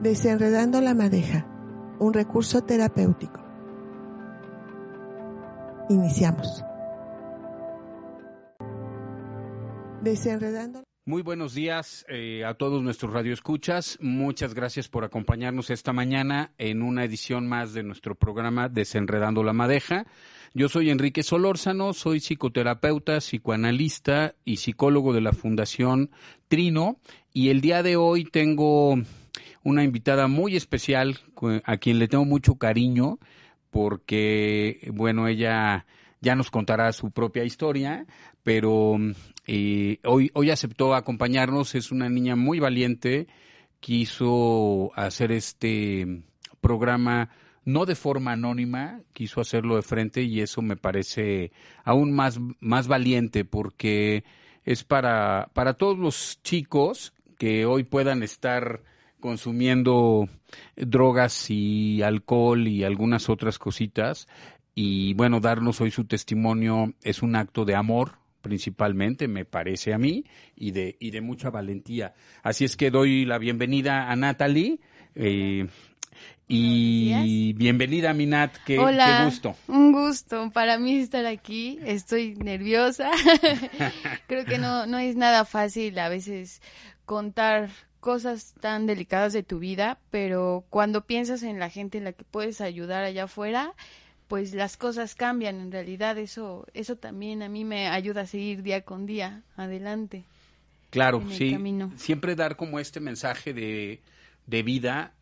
Desenredando la madeja, un recurso terapéutico. Iniciamos. Desenredando. Muy buenos días eh, a todos nuestros radioescuchas. Muchas gracias por acompañarnos esta mañana en una edición más de nuestro programa Desenredando la Madeja. Yo soy Enrique Solórzano, soy psicoterapeuta, psicoanalista y psicólogo de la Fundación Trino y el día de hoy tengo una invitada muy especial a quien le tengo mucho cariño porque, bueno, ella ya nos contará su propia historia, pero eh, hoy, hoy aceptó acompañarnos, es una niña muy valiente, quiso hacer este programa no de forma anónima, quiso hacerlo de frente y eso me parece aún más, más valiente porque es para, para todos los chicos que hoy puedan estar consumiendo drogas y alcohol y algunas otras cositas. Y bueno, darnos hoy su testimonio es un acto de amor, principalmente, me parece a mí, y de, y de mucha valentía. Así es que doy la bienvenida a Natalie. Eh, y bienvenida, Minat, qué, Hola, qué gusto. Un gusto para mí estar aquí. Estoy nerviosa. Creo que no, no es nada fácil a veces contar cosas tan delicadas de tu vida, pero cuando piensas en la gente en la que puedes ayudar allá afuera, pues las cosas cambian. En realidad eso, eso también a mí me ayuda a seguir día con día adelante. Claro, sí. Siempre dar como este mensaje de, de vida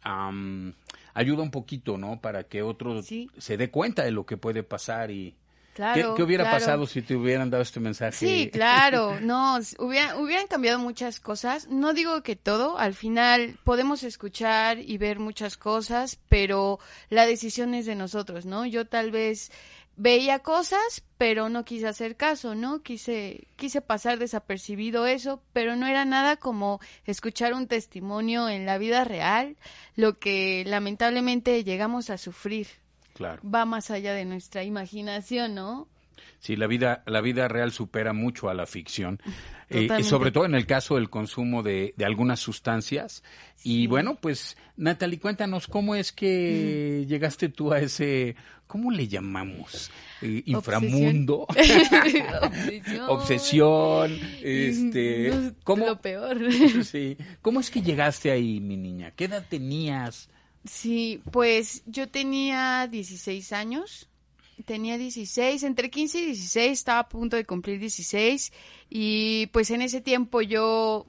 ayuda un poquito, ¿no? Para que otro se dé cuenta de lo que puede pasar y, ¿Qué, hubiera pasado si te hubieran dado este mensaje? Sí, claro, no, hubieran, hubieran cambiado muchas cosas. No digo que todo, al final podemos escuchar y ver muchas cosas, pero la decisión es de nosotros, ¿no? Yo tal vez veía cosas, pero no quise hacer caso, ¿no? Quise, quise pasar desapercibido eso, pero no era nada como escuchar un testimonio en la vida real, lo que lamentablemente llegamos a sufrir, va más allá de nuestra imaginación, ¿no? Sí, la vida, la vida real supera mucho a la ficción, eh, y sobre todo en el caso del consumo de, de algunas sustancias. Y bueno, pues Natalie, cuéntanos cómo es que llegaste tú a ese, ¿cómo le llamamos? Eh, inframundo, obsesión, obsesión este, ¿cómo, lo peor. sí, ¿cómo es que llegaste ahí, mi niña? ¿Qué edad tenías? Sí, pues yo tenía 16 años. Tenía 16, entre 15 y 16, estaba a punto de cumplir 16 y pues en ese tiempo yo,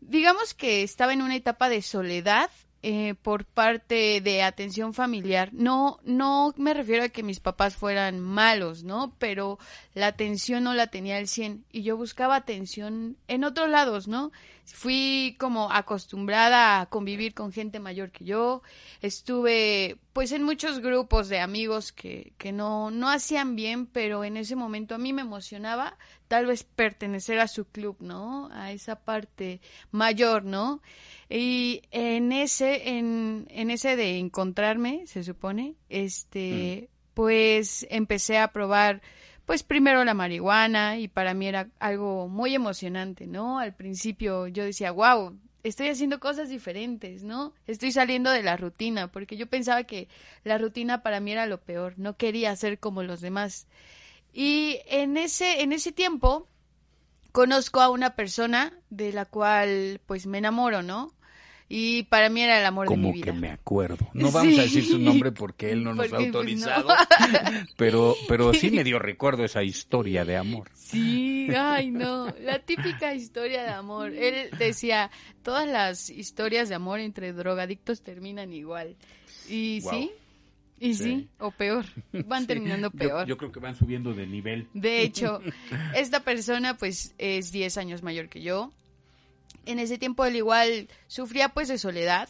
digamos que estaba en una etapa de soledad eh, por parte de atención familiar. No, no me refiero a que mis papás fueran malos, ¿no? Pero la atención no la tenía al 100 y yo buscaba atención en otros lados, ¿no? Fui como acostumbrada a convivir con gente mayor que yo. Estuve pues en muchos grupos de amigos que, que no, no hacían bien, pero en ese momento a mí me emocionaba tal vez pertenecer a su club, ¿no? A esa parte mayor, ¿no? Y en ese, en, en ese de encontrarme, se supone, este, mm. pues empecé a probar, pues primero la marihuana y para mí era algo muy emocionante, ¿no? Al principio yo decía, wow, estoy haciendo cosas diferentes, ¿no? Estoy saliendo de la rutina, porque yo pensaba que la rutina para mí era lo peor, no quería ser como los demás. Y en ese, en ese tiempo conozco a una persona de la cual pues me enamoro, ¿no? Y para mí era el amor de mi vida. Como que me acuerdo. No vamos a decir su nombre porque él no nos ha pues, autorizado. pero, pero sí me dio recuerdo esa historia de amor. Sí, ay no, la típica historia de amor. Él decía, todas las historias de amor entre drogadictos terminan igual. Y sí, y sí. o peor, van terminando peor. Yo, creo que van subiendo de nivel. De hecho, esta persona pues es 10 años mayor que yo en ese tiempo él igual sufría pues de soledad,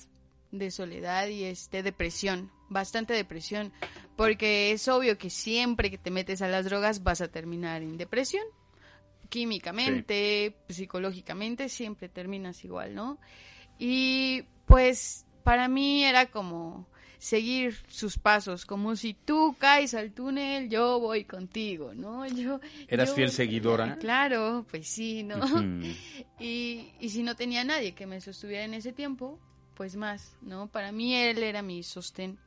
de soledad y este depresión, bastante depresión, porque es obvio que siempre que te metes a las drogas vas a terminar en depresión. Químicamente, psicológicamente, siempre terminas igual, ¿no? Y pues para mí era como seguir sus pasos, como si tú caes al túnel, yo voy contigo, ¿no? Yo, ¿Eras fiel seguidora? Claro, pues sí, ¿no? y, y si no tenía nadie que me sostuviera en ese tiempo, pues más, ¿no? Para mí él era mi sostén.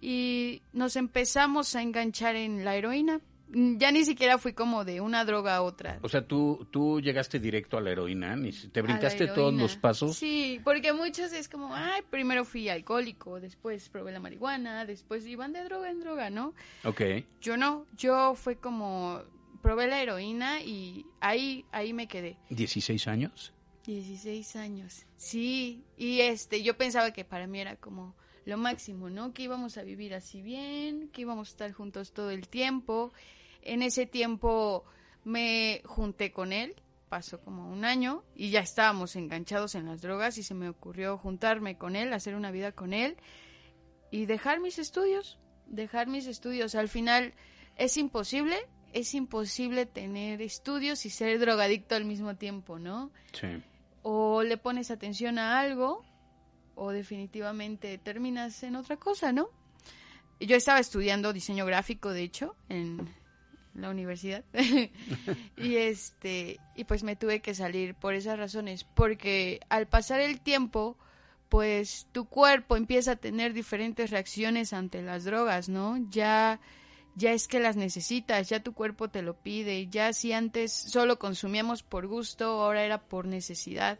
Y nos empezamos a enganchar en la heroína. Ya ni siquiera fui como de una droga a otra. O sea, tú, tú llegaste directo a la heroína, ni si- te brincaste todos los pasos. Sí, porque muchos es como, ay, primero fui alcohólico, después probé la marihuana, después iban de droga en droga, ¿no? Ok. Yo no, yo fue como, probé la heroína y ahí, ahí me quedé. ¿16 años? 16 años. Sí, y este, yo pensaba que para mí era como lo máximo, ¿no? Que íbamos a vivir así bien, que íbamos a estar juntos todo el tiempo. En ese tiempo me junté con él, pasó como un año y ya estábamos enganchados en las drogas y se me ocurrió juntarme con él, hacer una vida con él y dejar mis estudios, dejar mis estudios. Al final es imposible, es imposible tener estudios y ser drogadicto al mismo tiempo, ¿no? Sí. o le pones atención a algo o definitivamente terminas en otra cosa, ¿no? Yo estaba estudiando diseño gráfico, de hecho, en la universidad. y este, y pues me tuve que salir por esas razones, porque al pasar el tiempo, pues tu cuerpo empieza a tener diferentes reacciones ante las drogas, ¿no? Ya ya es que las necesitas, ya tu cuerpo te lo pide, ya si antes solo consumíamos por gusto, ahora era por necesidad,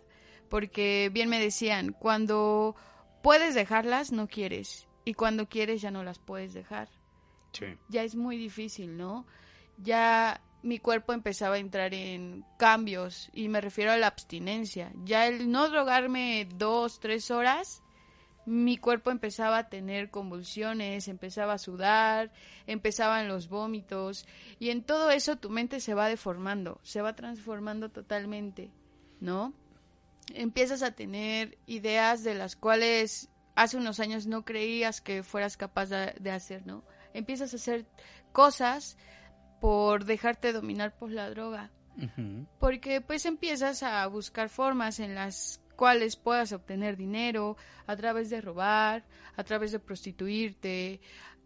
porque bien me decían, cuando puedes dejarlas, no quieres, y cuando quieres ya no las puedes dejar. Sí. Ya es muy difícil, ¿no? Ya mi cuerpo empezaba a entrar en cambios, y me refiero a la abstinencia. Ya el no drogarme dos, tres horas, mi cuerpo empezaba a tener convulsiones, empezaba a sudar, empezaban los vómitos y en todo eso tu mente se va deformando, se va transformando totalmente, ¿no? Empiezas a tener ideas de las cuales hace unos años no creías que fueras capaz de, hacer, ¿no? Empiezas a hacer cosas por dejarte dominar por la droga, porque pues empiezas a buscar formas en las cuales puedas obtener dinero a través de robar, a través de prostituirte,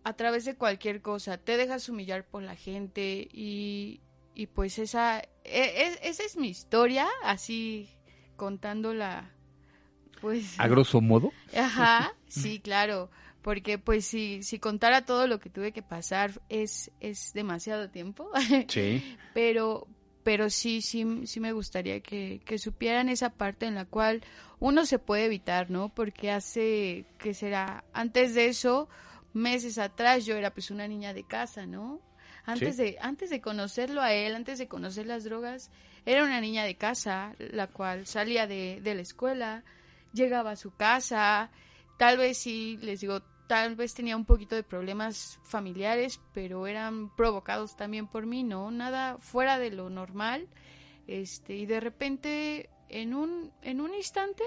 a través de cualquier cosa. Te dejas humillar por la gente y, y pues esa, e- e- esa es mi historia, así contándola, pues... A grosso modo. Ajá, sí, claro, porque pues si, si contara todo lo que tuve que pasar es, es demasiado tiempo, Sí. pero, pero sí, sí, sí me gustaría que, que supieran esa parte en la cual uno se puede evitar, ¿no? Porque hace, ¿qué será? Antes de eso, meses atrás yo era pues una niña de casa, ¿no? Antes Sí. de, antes de conocerlo a él, antes de conocer las drogas, era una niña de casa, la cual salía de, de la escuela, llegaba a su casa, tal vez sí, les digo, tal vez tenía un poquito de problemas familiares, pero eran provocados también por mí, ¿no? Nada fuera de lo normal. Este, y de repente, en un, en un instante,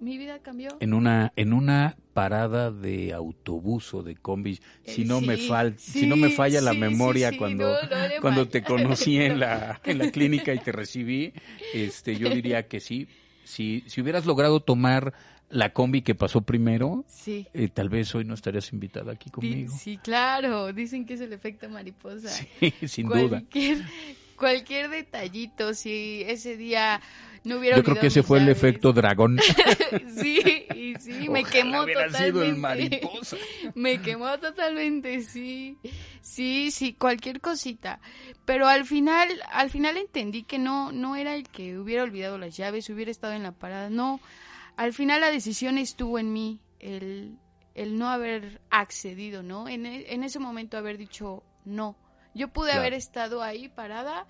mi vida cambió. En una, en una parada de autobús o de combi, si Eh, no me sí, fal, si no me sí, falla la memoria cuando, no, no le cuando te conocí en la, en la clínica y te recibí, este, yo diría que sí. Si, si hubieras logrado tomar la combi que pasó primero, Sí. eh, tal vez hoy no estarías invitada aquí conmigo. Sí, claro, dicen que es el efecto mariposa. Sí, sin duda. cualquier, Cualquier detallito, si ese día no hubiera Yo creo que ese fue el efecto dragón. sí, y sí, me Ojalá quemó totalmente. sido el mariposa. me quemó totalmente, sí. Sí, sí, cualquier cosita. Pero al final, al final entendí que no, no era el que hubiera olvidado las llaves, hubiera estado en la parada. No, al final la decisión estuvo en mí, el, el no haber accedido, ¿no? En, e- en ese momento haber dicho no. Yo pude Claro. haber estado ahí parada,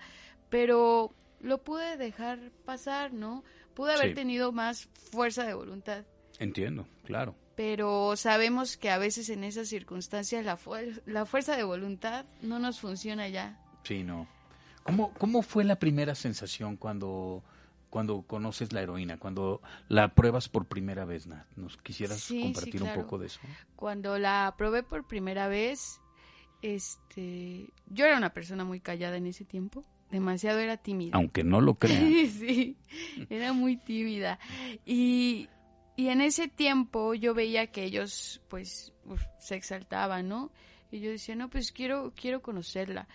pero lo pude dejar pasar, ¿no? Pude haber Sí. tenido más fuerza de voluntad Entiendo, claro. pero sabemos que a veces en esas circunstancias la, fuer- la fuerza de voluntad no nos funciona ya. Sí, no. ¿Cómo, cómo fue la primera sensación cuando, cuando conoces la heroína, cuando la pruebas por primera vez, Nat? ¿Nos quisieras Sí, sí, compartir claro. un poco de eso? Cuando la probé por primera vez, este, yo era una persona muy callada en ese tiempo, demasiado era tímida. Aunque no lo crean. sí, era muy tímida. Y, y en ese tiempo yo veía que ellos, pues, uf, se exaltaban, ¿no? Y yo decía, no, pues quiero, quiero conocerla.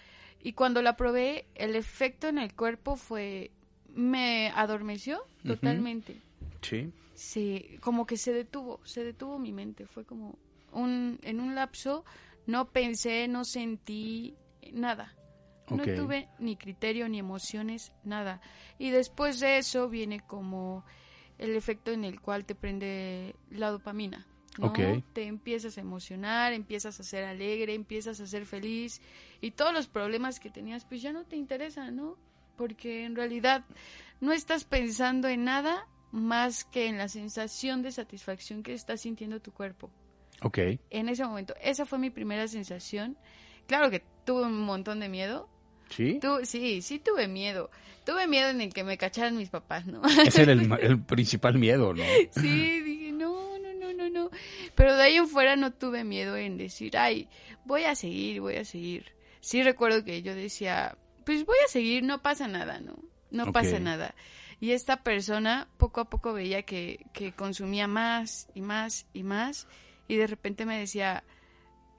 Y cuando la probé, el efecto en el cuerpo fue, me adormeció totalmente. Sí. Sí, como que se detuvo, se detuvo mi mente. Fue como un, en un lapso, no pensé, no sentí nada. No tuve ni criterio, ni emociones, nada. Y después de eso viene como el efecto en el cual te prende la dopamina. Te empiezas a emocionar, empiezas a ser alegre, empiezas a ser feliz y todos los problemas que tenías pues ya no te interesan, ¿no? Porque en realidad no estás pensando en nada más que en la sensación de satisfacción que está sintiendo tu cuerpo Ok. en ese momento. Esa fue mi primera sensación. Claro que tuve un montón de miedo. ¿Sí? Tu- sí, sí tuve miedo. Tuve miedo en el que me cacharan mis papás, ¿no? Ese era el, el principal miedo, ¿no? sí, dije, no, no, no, no, no. Pero de ahí en fuera no tuve miedo en decir, ay, voy a seguir, voy a seguir. Sí recuerdo que yo decía, pues voy a seguir, no pasa nada, ¿no? No pasa nada. Y esta persona poco a poco veía que, que consumía más y más y más. Y de repente me decía,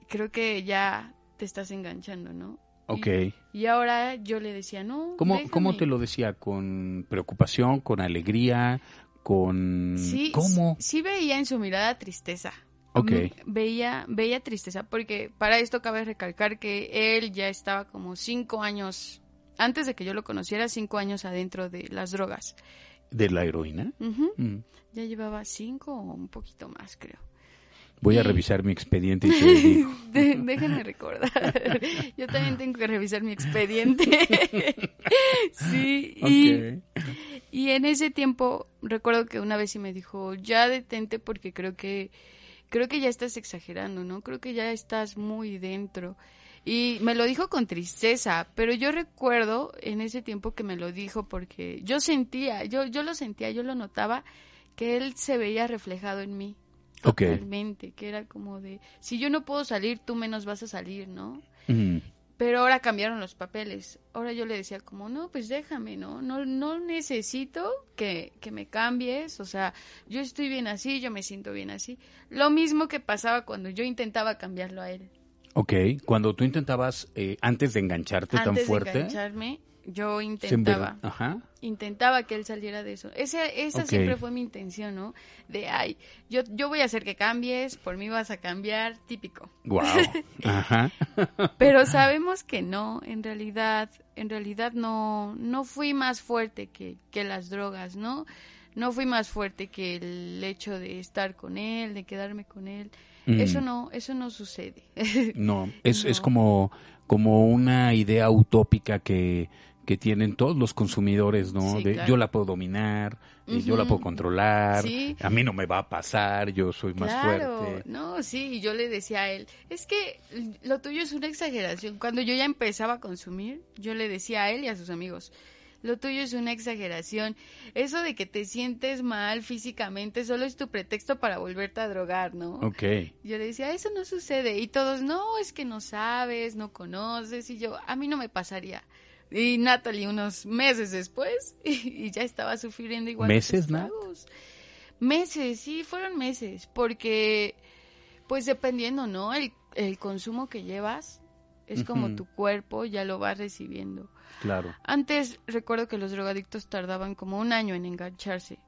creo que ya te estás enganchando, ¿no? Ok. Y ahora yo le decía, no. ¿Cómo, déjame". ¿Cómo te lo decía? ¿Con preocupación, con alegría, con... Sí, ¿Cómo? sí veía en su mirada tristeza. Veía, veía tristeza, porque para esto cabe recalcar que él ya estaba como cinco años, antes de que yo lo conociera, cinco años adentro de las drogas. ¿De la heroína? Mm. Ya llevaba cinco o un poquito más, creo. Voy a revisar mi expediente y te digo. De- déjenme recordar. Yo también tengo que revisar mi expediente. sí, y, y en ese tiempo recuerdo que una vez sí me dijo, ya detente porque creo que creo que ya estás exagerando, ¿no? Creo que ya estás muy dentro. Y me lo dijo con tristeza, pero yo recuerdo en ese tiempo que me lo dijo porque yo sentía, yo yo lo sentía, yo lo notaba que él se veía reflejado en mí. Ok. Totalmente, que era como de, si yo no puedo salir, tú menos vas a salir, ¿no? Mm. Pero ahora cambiaron los papeles. Ahora yo le decía como, no, pues déjame, ¿no? No, no necesito que, que me cambies. O sea, yo estoy bien así, yo me siento bien así. Lo mismo que pasaba cuando yo intentaba cambiarlo a él. Ok, cuando tú intentabas, eh, antes de engancharte tan Antes fuerte, de engancharme, yo intentaba. Ajá. Intentaba que él saliera de eso. Ese, esa siempre fue mi intención, ¿no? De, ay, yo, yo voy a hacer que cambies, por mí vas a cambiar, típico. Wow. Ajá. Pero sabemos que no, en realidad, en realidad no, no fui más fuerte que, que las drogas, ¿no? No fui más fuerte que el hecho de estar con él, de quedarme con él. Mm. Eso no, eso no sucede. No, es, es como, como una idea utópica que, que tienen todos los consumidores, ¿no? Sí, de claro. yo la puedo dominar, eh, yo la puedo controlar, Sí. a mí no me va a pasar, yo soy más fuerte. no, sí, y yo le decía a él, es que lo tuyo es una exageración. Cuando yo ya empezaba a consumir, yo le decía a él y a sus amigos, lo tuyo es una exageración. Eso de que te sientes mal físicamente solo es tu pretexto para volverte a drogar, ¿no? Ok. Yo le decía, eso no sucede. Y todos, no, es que no sabes, no conoces. Y yo, a mí no me pasaría. Y Natalie, unos meses después, y, ya estaba sufriendo igual. ¿Meses, Nat? Meses, sí, fueron meses. Porque, pues dependiendo, ¿no? El, el consumo que llevas es como tu cuerpo ya lo va recibiendo. Claro. Antes recuerdo que los drogadictos tardaban como un año en engancharse.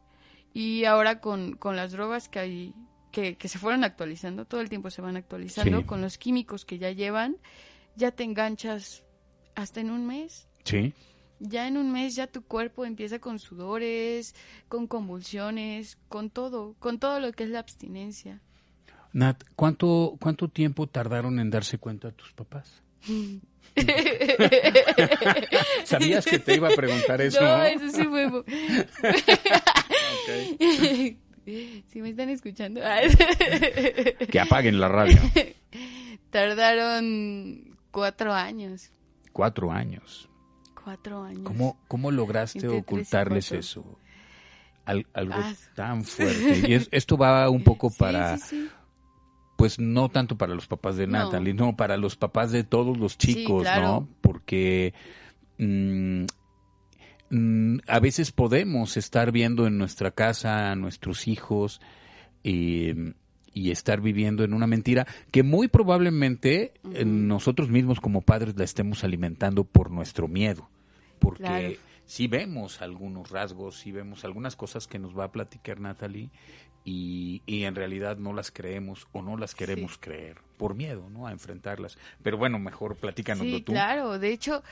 Y ahora con, con las drogas que hay, que, que se fueron actualizando, todo el tiempo se van actualizando, Sí. con los químicos que ya llevan, ya te enganchas hasta en un mes. Sí. Ya en un mes ya tu cuerpo empieza con sudores, con convulsiones, con todo, con todo lo que es la abstinencia. Nat, ¿cuánto, ¿cuánto tiempo tardaron en darse cuenta tus papás? ¿Sabías que te iba a preguntar eso? No, eso sí fue... mu- Ok. si me están escuchando. Que apaguen la radio. Tardaron cuatro años. Cuatro años. Cuatro años. ¿Cómo, cómo lograste ocultarles eso? Al- algo Ah. tan fuerte. Y es- esto va un poco Sí, para, sí, sí. Pues no tanto para los papás de No. Natalie, no, para los papás de todos los Sí, chicos, claro. ¿no? Porque mm, mm, a veces podemos estar viendo en nuestra casa a nuestros hijos eh, y estar viviendo en una mentira que muy probablemente eh, nosotros mismos como padres la estemos alimentando por nuestro miedo. Porque Claro. sí vemos algunos rasgos, sí vemos algunas cosas que nos va a platicar Natalie y, y en realidad no las creemos o no las queremos creer por miedo, ¿no? A enfrentarlas. Pero bueno, mejor platícanoslo Sí, tú. claro. De hecho,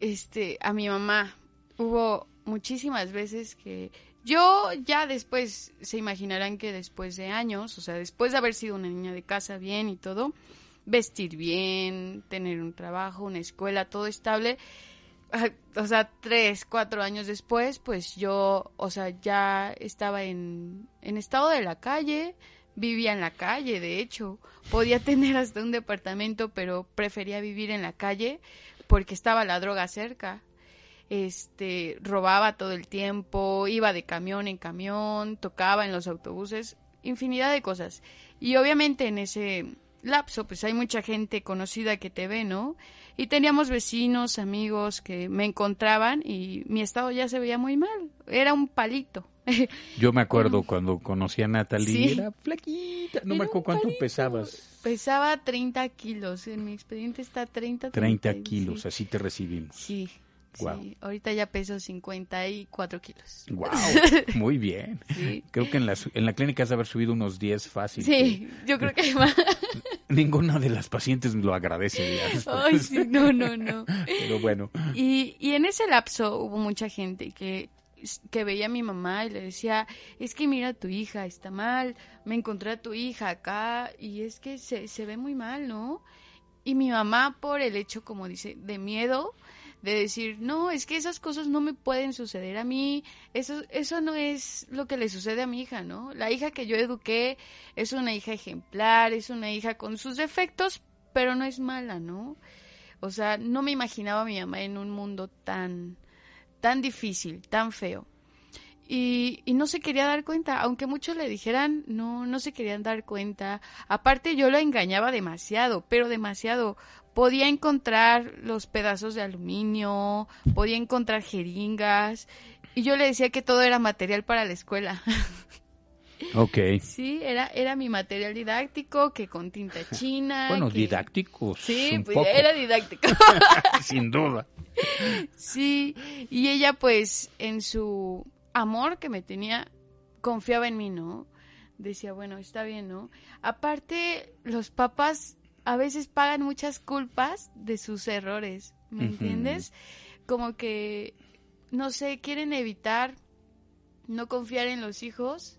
este, a mi mamá hubo muchísimas veces que yo ya después, se imaginarán que después de años, o sea, después de haber sido una niña de casa bien y todo, vestir bien, tener un trabajo, una escuela, todo estable, o sea, tres, cuatro años después, pues yo, o sea, ya estaba en, en estado de la calle, vivía en la calle, de hecho, podía tener hasta un departamento, pero prefería vivir en la calle porque estaba la droga cerca. Este, robaba todo el tiempo, iba de camión en camión, tocaba en los autobuses, infinidad de cosas. Y obviamente en ese lapso, pues hay mucha gente conocida que te ve, ¿no? Y teníamos vecinos, amigos que me encontraban y mi estado ya se veía muy mal. Era un palito. Yo me acuerdo cuando conocí a Natalie, Sí. era flaquita, no me acuerdo cuánto palito. pesabas. Pesaba 30 kilos. En mi expediente está 30. 30 30, kilos, sí. así te recibimos. Sí. Guau. sí. Ahorita ya peso 54 kilos. Wow, muy bien. Sí. Creo que en la, en la clínica has de haber subido unos 10 fácil. Sí, yo creo que más. Ninguna de las pacientes lo agradece. Ay, sí, no, no, no. Pero bueno, Y, y en ese lapso hubo mucha gente que, que veía a mi mamá y le decía, es que mira tu hija, está mal, me encontré a tu hija acá y es que se, se ve muy mal, ¿no? Y mi mamá por el hecho, como dice, de miedo, de decir, no, es que esas cosas no me pueden suceder a mí, eso, eso no es lo que le sucede a mi hija, ¿no? La hija que yo eduqué es una hija ejemplar, es una hija con sus defectos, pero no es mala, ¿no? O sea, no me imaginaba a mi mamá en un mundo tan, tan difícil, tan feo. Y, y no se quería dar cuenta, aunque muchos le dijeran, no, no se querían dar cuenta. Aparte yo la engañaba demasiado, pero demasiado. Podía encontrar los pedazos de aluminio, podía encontrar jeringas, y yo le decía que todo era material para la escuela. ok. Sí, era, era mi material didáctico, que con tinta china. Bueno, que- didácticos. Sí, un pues poco, era didáctico. sin duda. Sí, y ella pues en su amor que me tenía, confiaba en mí, ¿no? Decía, bueno, está bien, ¿no? Aparte, los papás a veces pagan muchas culpas de sus errores, ¿me entiendes? Como que, no sé, quieren evitar no confiar en los hijos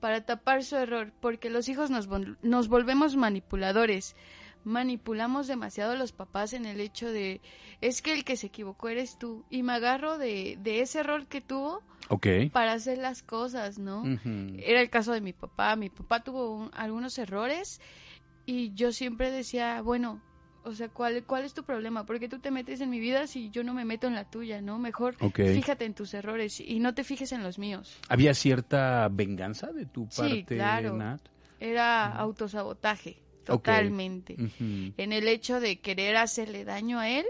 para tapar su error, porque los hijos nos, vol- nos volvemos manipuladores. Manipulamos demasiado a los papás en el hecho de, es que el que se equivocó eres tú, y me agarro de, de ese error que tuvo para hacer las cosas, ¿no? Era el caso de mi papá. Mi papá tuvo un- algunos errores y yo siempre decía, bueno, o sea, ¿cuál, ¿cuál es tu problema? ¿Por qué tú te metes en mi vida si yo no me meto en la tuya, no? Mejor fíjate en tus errores y no te fijes en los míos. ¿Había cierta venganza de tu Sí, parte, claro. Nat? Era autosabotaje, totalmente. En el hecho de querer hacerle daño a él,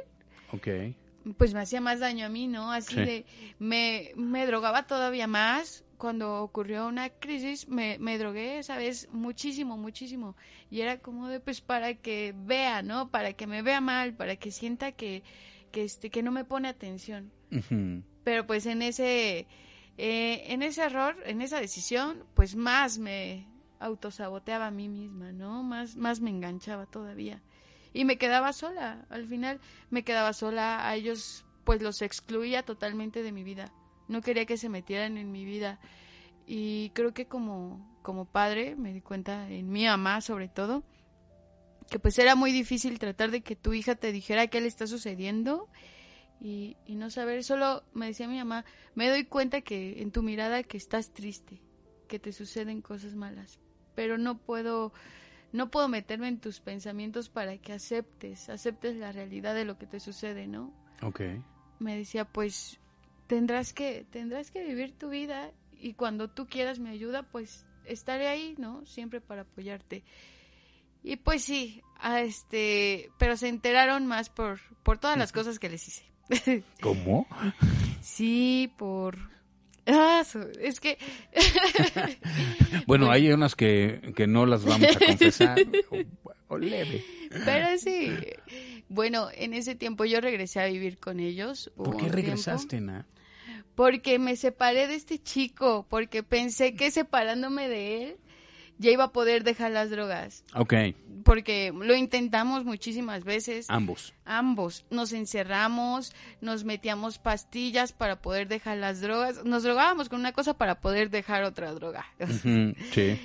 pues me hacía más daño a mí, ¿no? Así Sí. de, me, me drogaba todavía más. Cuando ocurrió una crisis, me, me drogué esa vez muchísimo, muchísimo. Y era como de, pues, para que vea, ¿no? Para que me vea mal, para que sienta que, que, este, que no me pone atención. Pero pues en ese, eh, en ese error, en esa decisión, pues más me autosaboteaba a mí misma, ¿no? Más, más me enganchaba todavía. Y me quedaba sola, al final me quedaba sola, a ellos pues los excluía totalmente de mi vida. No quería que se metieran en mi vida. Y creo que como, como padre me di cuenta, en mi mamá sobre todo, que pues era muy difícil tratar de que tu hija te dijera qué le está sucediendo y, y no saber, solo me decía mi mamá, me doy cuenta que en tu mirada que estás triste, que te suceden cosas malas, pero no puedo, no puedo meterme en tus pensamientos para que aceptes, aceptes la realidad de lo que te sucede, ¿no? Ok. Me decía, pues tendrás que, tendrás que vivir tu vida y cuando tú quieras mi ayuda, pues estaré ahí, ¿no? Siempre para apoyarte. Y pues sí, a este, pero se enteraron más por, por todas las cosas que les hice. ¿Cómo? Sí, por Ah, es que... bueno, hay unas que, que, no las vamos a confesar, o, leve. Pero sí. Bueno, en ese tiempo yo regresé a vivir con ellos. ¿Por qué regresaste, Na? Porque me separé de este chico, porque pensé que separándome de él ya iba a poder dejar las drogas. Ok. Porque lo intentamos muchísimas veces. Ambos. Ambos. Nos encerramos, nos metíamos pastillas para poder dejar las drogas. Nos drogábamos con una cosa para poder dejar otra droga. sí.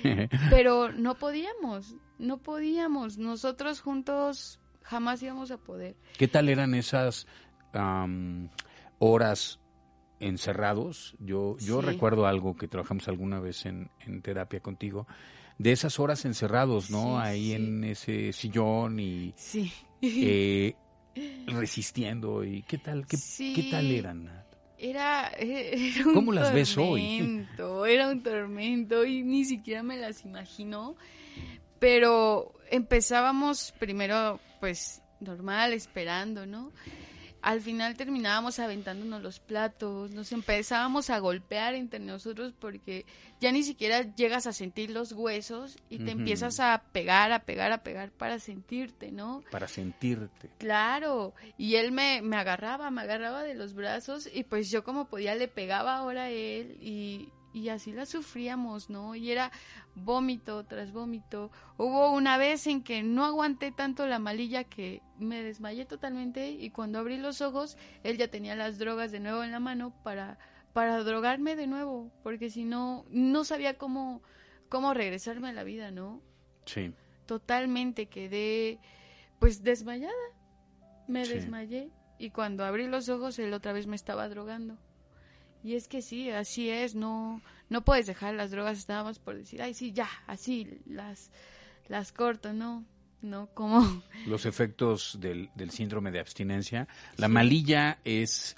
Pero no podíamos, no podíamos. Nosotros juntos jamás íbamos a poder. ¿Qué tal eran esas horas encerrados? Yo, yo recuerdo algo que trabajamos alguna vez en, en terapia contigo de esas horas encerrados, ¿no? Ahí en ese sillón y sí. eh, resistiendo y qué tal, qué, qué tal eran. Era, era un ¿Cómo las ves hoy? Era un tormento y ni siquiera me las imagino. Pero empezábamos primero, pues, normal, esperando, ¿no? Al final terminábamos aventándonos los platos, nos empezábamos a golpear entre nosotros porque ya ni siquiera llegas a sentir los huesos y te empiezas a pegar, a pegar, a pegar para sentirte, ¿no? Para sentirte. Claro, y él me, me agarraba, me agarraba de los brazos y pues yo como podía le pegaba ahora a él y, y así la sufríamos, ¿no? Y era vómito tras vómito. Hubo una vez en que no aguanté tanto la malilla que me desmayé totalmente y cuando abrí los ojos él ya tenía las drogas de nuevo en la mano para para drogarme de nuevo, porque si no no sabía cómo cómo regresarme a la vida, ¿no? Sí. Totalmente quedé pues desmayada. Me desmayé y cuando abrí los ojos él otra vez me estaba drogando. Y es que sí, así es, no, no puedes dejar las drogas nada más por decir, ay, sí, ya, así, las, las corto, no, no, como... Los efectos del, del síndrome de abstinencia. La malilla es,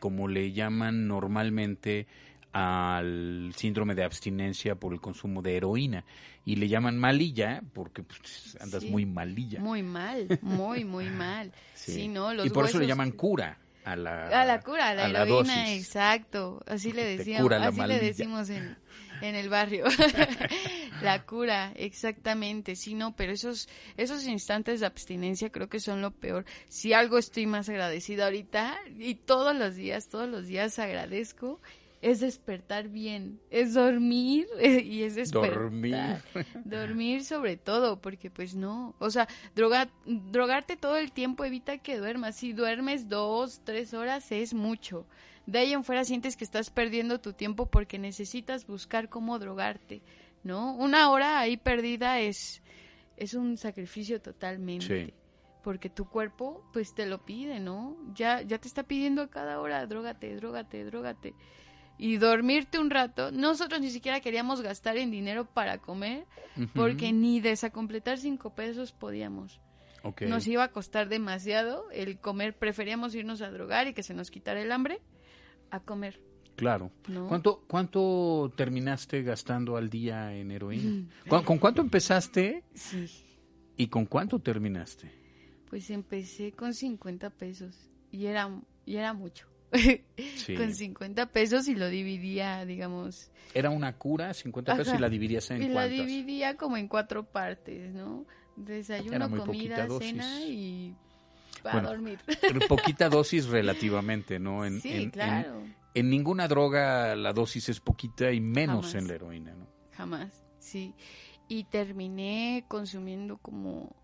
como le llaman normalmente al síndrome de abstinencia por el consumo de heroína. Y le llaman malilla porque pues, andas muy malilla. Muy mal, muy, muy mal. Sí, no, los y por eso le llaman cura a la, a la cura, a la heroína, exacto. Así le decíamos, así le decimos en, en el barrio. la cura, exactamente. Sí, no, pero esos, esos instantes de abstinencia creo que son lo peor. Si algo estoy más agradecida ahorita, y todos los días, todos los días agradezco, es despertar bien, es dormir y es despertar. Dormir. Dormir sobre todo, porque pues no, o sea, droga, drogarte todo el tiempo evita que duermas. Si duermes dos, tres horas es mucho. De ahí en fuera sientes que estás perdiendo tu tiempo porque necesitas buscar cómo drogarte, ¿no? Una hora ahí perdida es, es un sacrificio totalmente. Porque tu cuerpo, pues, te lo pide, ¿no? Ya, ya te está pidiendo a cada hora, drogate, drogate, drogate y dormirte un rato. Nosotros ni siquiera queríamos gastar en dinero para comer porque ni desacompletar cinco pesos podíamos. Nos iba a costar demasiado el comer. Preferíamos irnos a drogar y que se nos quitara el hambre a comer. Claro. ¿Cuánto, ¿Cuánto terminaste gastando al día en heroína? ¿Con, cuánto empezaste? Sí. ¿Y con cuánto terminaste? Pues empecé con 50 pesos y era, y era mucho. con 50 pesos y lo dividía, digamos. Era una cura, 50 pesos y la dividías en Y la dividía como en cuatro partes, ¿no? Desayuno, comida, cena y para dormir. Pero poquita dosis relativamente, ¿no? En, sí, claro. En, ninguna droga la dosis es poquita y menos en la heroína, ¿no? Jamás, sí. Y terminé consumiendo como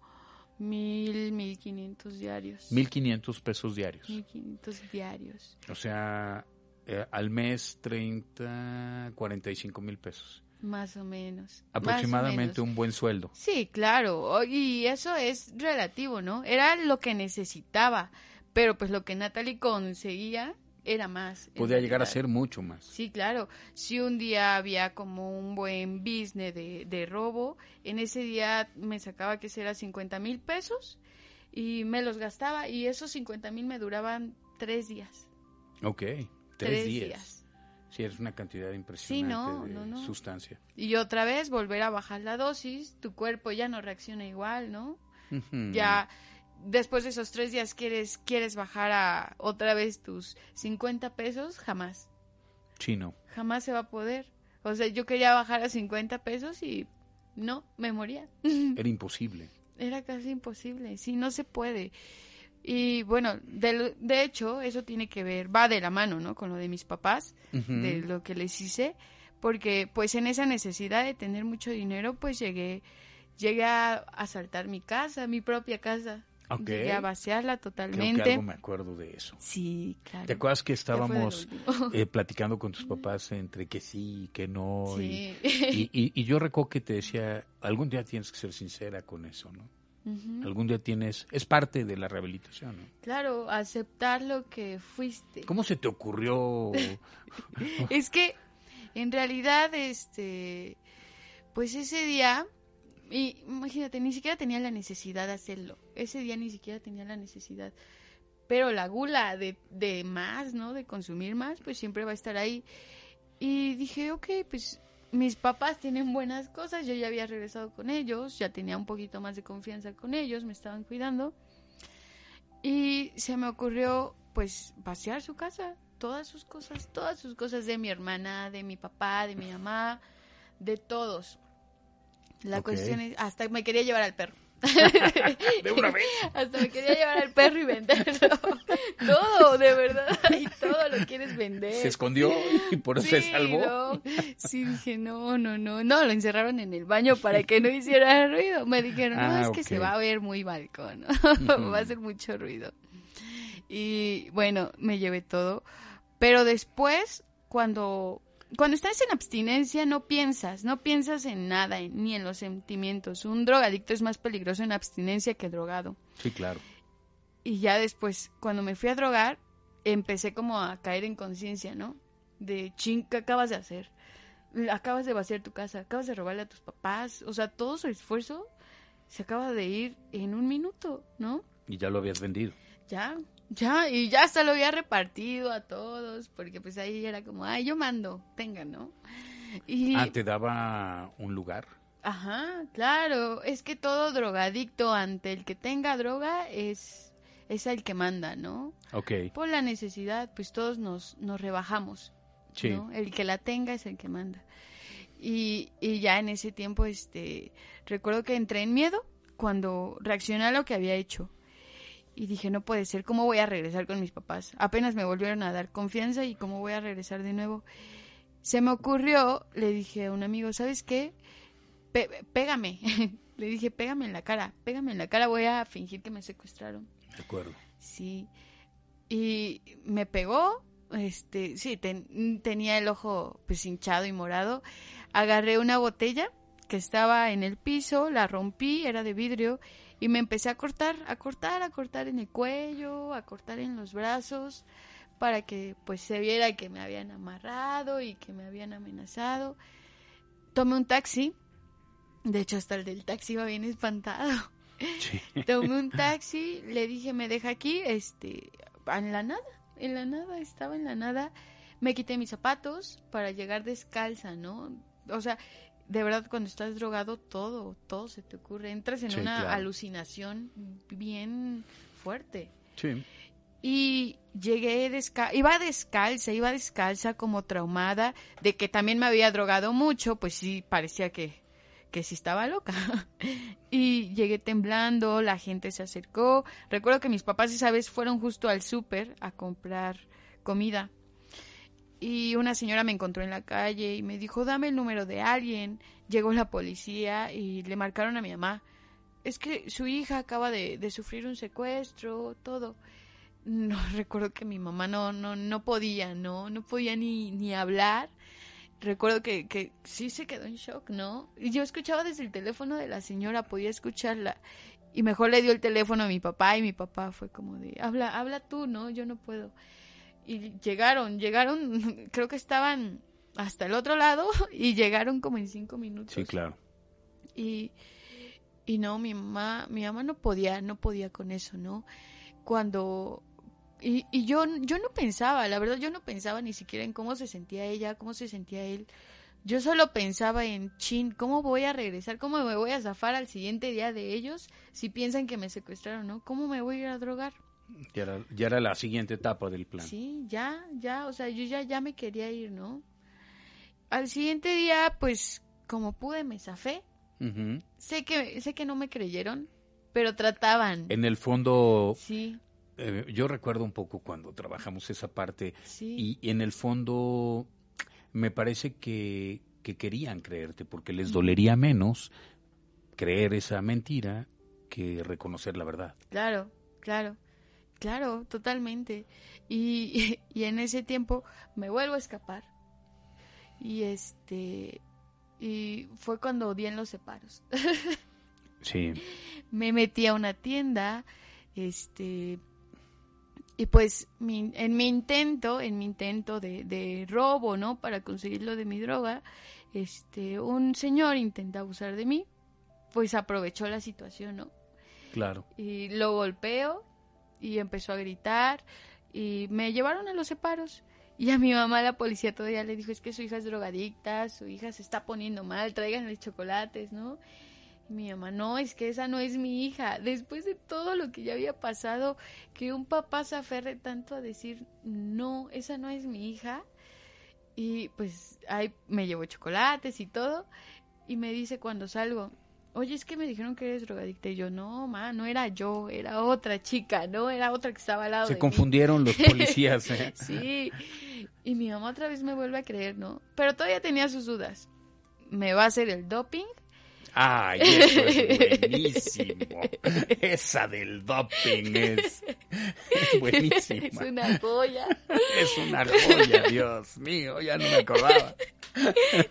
Mil, mil quinientos diarios. Mil quinientos pesos diarios. Mil quinientos diarios. O sea, eh, al mes treinta, cuarenta y cinco mil pesos. Más o menos. Aproximadamente un buen sueldo. Sí, claro. Y eso es relativo, ¿no? Era lo que necesitaba. Pero pues lo que Natalie conseguía era más. Podía llegar a ser mucho más. Sí, claro. Si un día había como un buen business de, de robo, en ese día me sacaba que será 50 mil pesos y me los gastaba y esos 50 mil me duraban tres días. Ok, tres, días. Sí, es una cantidad impresionante de sustancia. Y otra vez volver a bajar la dosis, tu cuerpo ya no reacciona igual, ¿no? Ya después de esos tres días quieres, quieres bajar a otra vez tus 50 pesos, jamás. Sí, no. Jamás se va a poder. O sea, yo quería bajar a 50 pesos y no, me moría. Era imposible. Era casi imposible, sí, no se puede. Y bueno, de, de hecho, eso tiene que ver, va de la mano, ¿no? Con lo de mis papás, de lo que les hice, porque pues en esa necesidad de tener mucho dinero, pues llegué, llegué a asaltar mi casa, mi propia casa. Llegué a vaciarla totalmente. Creo que algo me acuerdo de eso. Sí, claro. ¿Te acuerdas que estábamos eh, platicando con tus papás entre que sí y que no? Sí. Y, y, y, yo recuerdo que te decía, algún día tienes que ser sincera con eso, ¿no? Algún día tienes, es parte de la rehabilitación, ¿no? Claro, aceptar lo que fuiste. ¿Cómo se te ocurrió? es que, en realidad, este, pues ese día y imagínate, ni siquiera tenía la necesidad de hacerlo. Ese día ni siquiera tenía la necesidad. Pero la gula de, de más, ¿no? De consumir más, pues siempre va a estar ahí. Y dije, ok, pues mis papás tienen buenas cosas. Yo ya había regresado con ellos, ya tenía un poquito más de confianza con ellos, me estaban cuidando. Y se me ocurrió, pues, vaciar su casa, todas sus cosas, todas sus cosas de mi hermana, de mi papá, de mi mamá, de todos. La cuestión es, hasta me quería llevar al perro. ¿De una vez? Hasta me quería llevar al perro y venderlo. todo, de verdad. Y todo lo quieres vender. Se escondió y por eso se salvó. No. Sí, dije, no, no, no. No, lo encerraron en el baño para que no hiciera ruido. Me dijeron, no, ah, es que se va a ver muy balcón. va a hacer mucho ruido. Y bueno, me llevé todo. Pero después, cuando cuando estás en abstinencia no piensas, no piensas en nada, ni en los sentimientos. Un drogadicto es más peligroso en abstinencia que drogado. Sí, claro. Y ya después, cuando me fui a drogar, empecé como a caer en conciencia, ¿no? De, ching, ¿qué acabas de hacer? Acabas de vaciar tu casa, acabas de robarle a tus papás. O sea, todo su esfuerzo se acaba de ir en un minuto, ¿no? Y ya lo habías vendido. Ya, ya, y ya hasta lo había repartido a todos, porque pues ahí era como, ay, yo mando, tengan, ¿no? Y... Ah, te daba un lugar. Ajá, claro, es que todo drogadicto ante el que tenga droga es, es el que manda, ¿no? Ok. Por la necesidad, pues todos nos, nos rebajamos, sí. ¿no? El que la tenga es el que manda. Y, y ya en ese tiempo, este, recuerdo que entré en miedo cuando reaccioné a lo que había hecho y dije, no puede ser, ¿cómo voy a regresar con mis papás? Apenas me volvieron a dar confianza y cómo voy a regresar de nuevo. Se me ocurrió, le dije a un amigo, ¿sabes qué? pégame. le dije, pégame en la cara, pégame en la cara, voy a fingir que me secuestraron. De acuerdo. Sí. Y me pegó, este, sí, tenía el ojo pues hinchado y morado. Agarré una botella que estaba en el piso, la rompí, era de vidrio, y me empecé a cortar, a cortar, a cortar en el cuello, a cortar en los brazos, para que pues se viera que me habían amarrado y que me habían amenazado. Tomé un taxi, de hecho hasta el del taxi iba bien espantado. Tomé un taxi, le dije, me deja aquí, este, en la nada, en la nada, estaba en la nada. Me quité mis zapatos para llegar descalza, ¿no? O sea, de verdad cuando estás drogado todo, todo se te ocurre, entras en una alucinación bien fuerte. Sí. Y llegué descalza, iba descalza, iba descalza como traumada de que también me había drogado mucho, pues sí parecía que que sí estaba loca. y llegué temblando, la gente se acercó. Recuerdo que mis papás esa vez fueron justo al súper a comprar comida y una señora me encontró en la calle y me dijo, dame el número de alguien. Llegó la policía y le marcaron a mi mamá. Es que su hija acaba de, de sufrir un secuestro, todo. No recuerdo que mi mamá no, no, no podía, no, no podía ni, ni hablar. Recuerdo que, que sí se quedó en shock, ¿no? Y yo escuchaba desde el teléfono de la señora, podía escucharla. Y mejor le dio el teléfono a mi papá y mi papá fue como de, habla, habla tú, ¿no? Yo no puedo y llegaron, llegaron, creo que estaban hasta el otro lado y llegaron como en cinco minutos. Sí, claro. Y, y no, mi mamá, mi mamá no podía, no podía con eso, ¿no? Cuando y, y yo, yo no pensaba, la verdad, yo no pensaba ni siquiera en cómo se sentía ella, cómo se sentía él. Yo solo pensaba en, chin, ¿cómo voy a regresar? ¿Cómo me voy a zafar al siguiente día de ellos si piensan que me secuestraron, no? ¿Cómo me voy a ir a drogar? Ya era, ya era la siguiente etapa del plan. Sí, ya, ya, o sea, yo ya, ya me quería ir, ¿no? Al siguiente día, pues, como pude, me zafé. Ujú. Sé que, sé que no me creyeron, pero trataban. En el fondo, Sí, eh, yo recuerdo un poco cuando trabajamos esa parte sí. y en el fondo me parece que, que querían creerte porque les dolería menos creer esa mentira que reconocer la verdad. Claro, claro, claro, totalmente. Y, y en ese tiempo me vuelvo a escapar. Y este, y fue cuando di en los separos. Sí, me metí a una tienda, este, y pues mi- en mi intento, en mi intento de, de robo, ¿no? Para conseguir lo de mi droga, este, un señor intenta abusar de mí, pues aprovechó la situación, ¿no? claro. y lo golpeo y empezó a gritar y me llevaron a los separos. Y a mi mamá la policía todavía le dijo, es que su hija es drogadicta, su hija se está poniendo mal, tráiganle chocolates, ¿no? Y mi mamá, no, es que esa no es mi hija. Después de todo lo que ya había pasado, que un papá se aferre tanto a decir, no, esa no es mi hija. Y pues ahí me llevó chocolates y todo. Y me dice cuando salgo, oye, es que me dijeron que eres drogadicta. Y yo, no, ma, no era yo, era otra chica, ¿no? Era otra que estaba al lado Se de mí". confundieron los policías. ¿eh? Sí. Y mi mamá otra vez me vuelve a creer, ¿no? Pero todavía tenía sus dudas. ¿Me va a hacer el doping? Ay, eso es buenísimo. Esa del doping es, es buenísima. Es una joya. Es una joya, Dios mío, ya no me acordaba.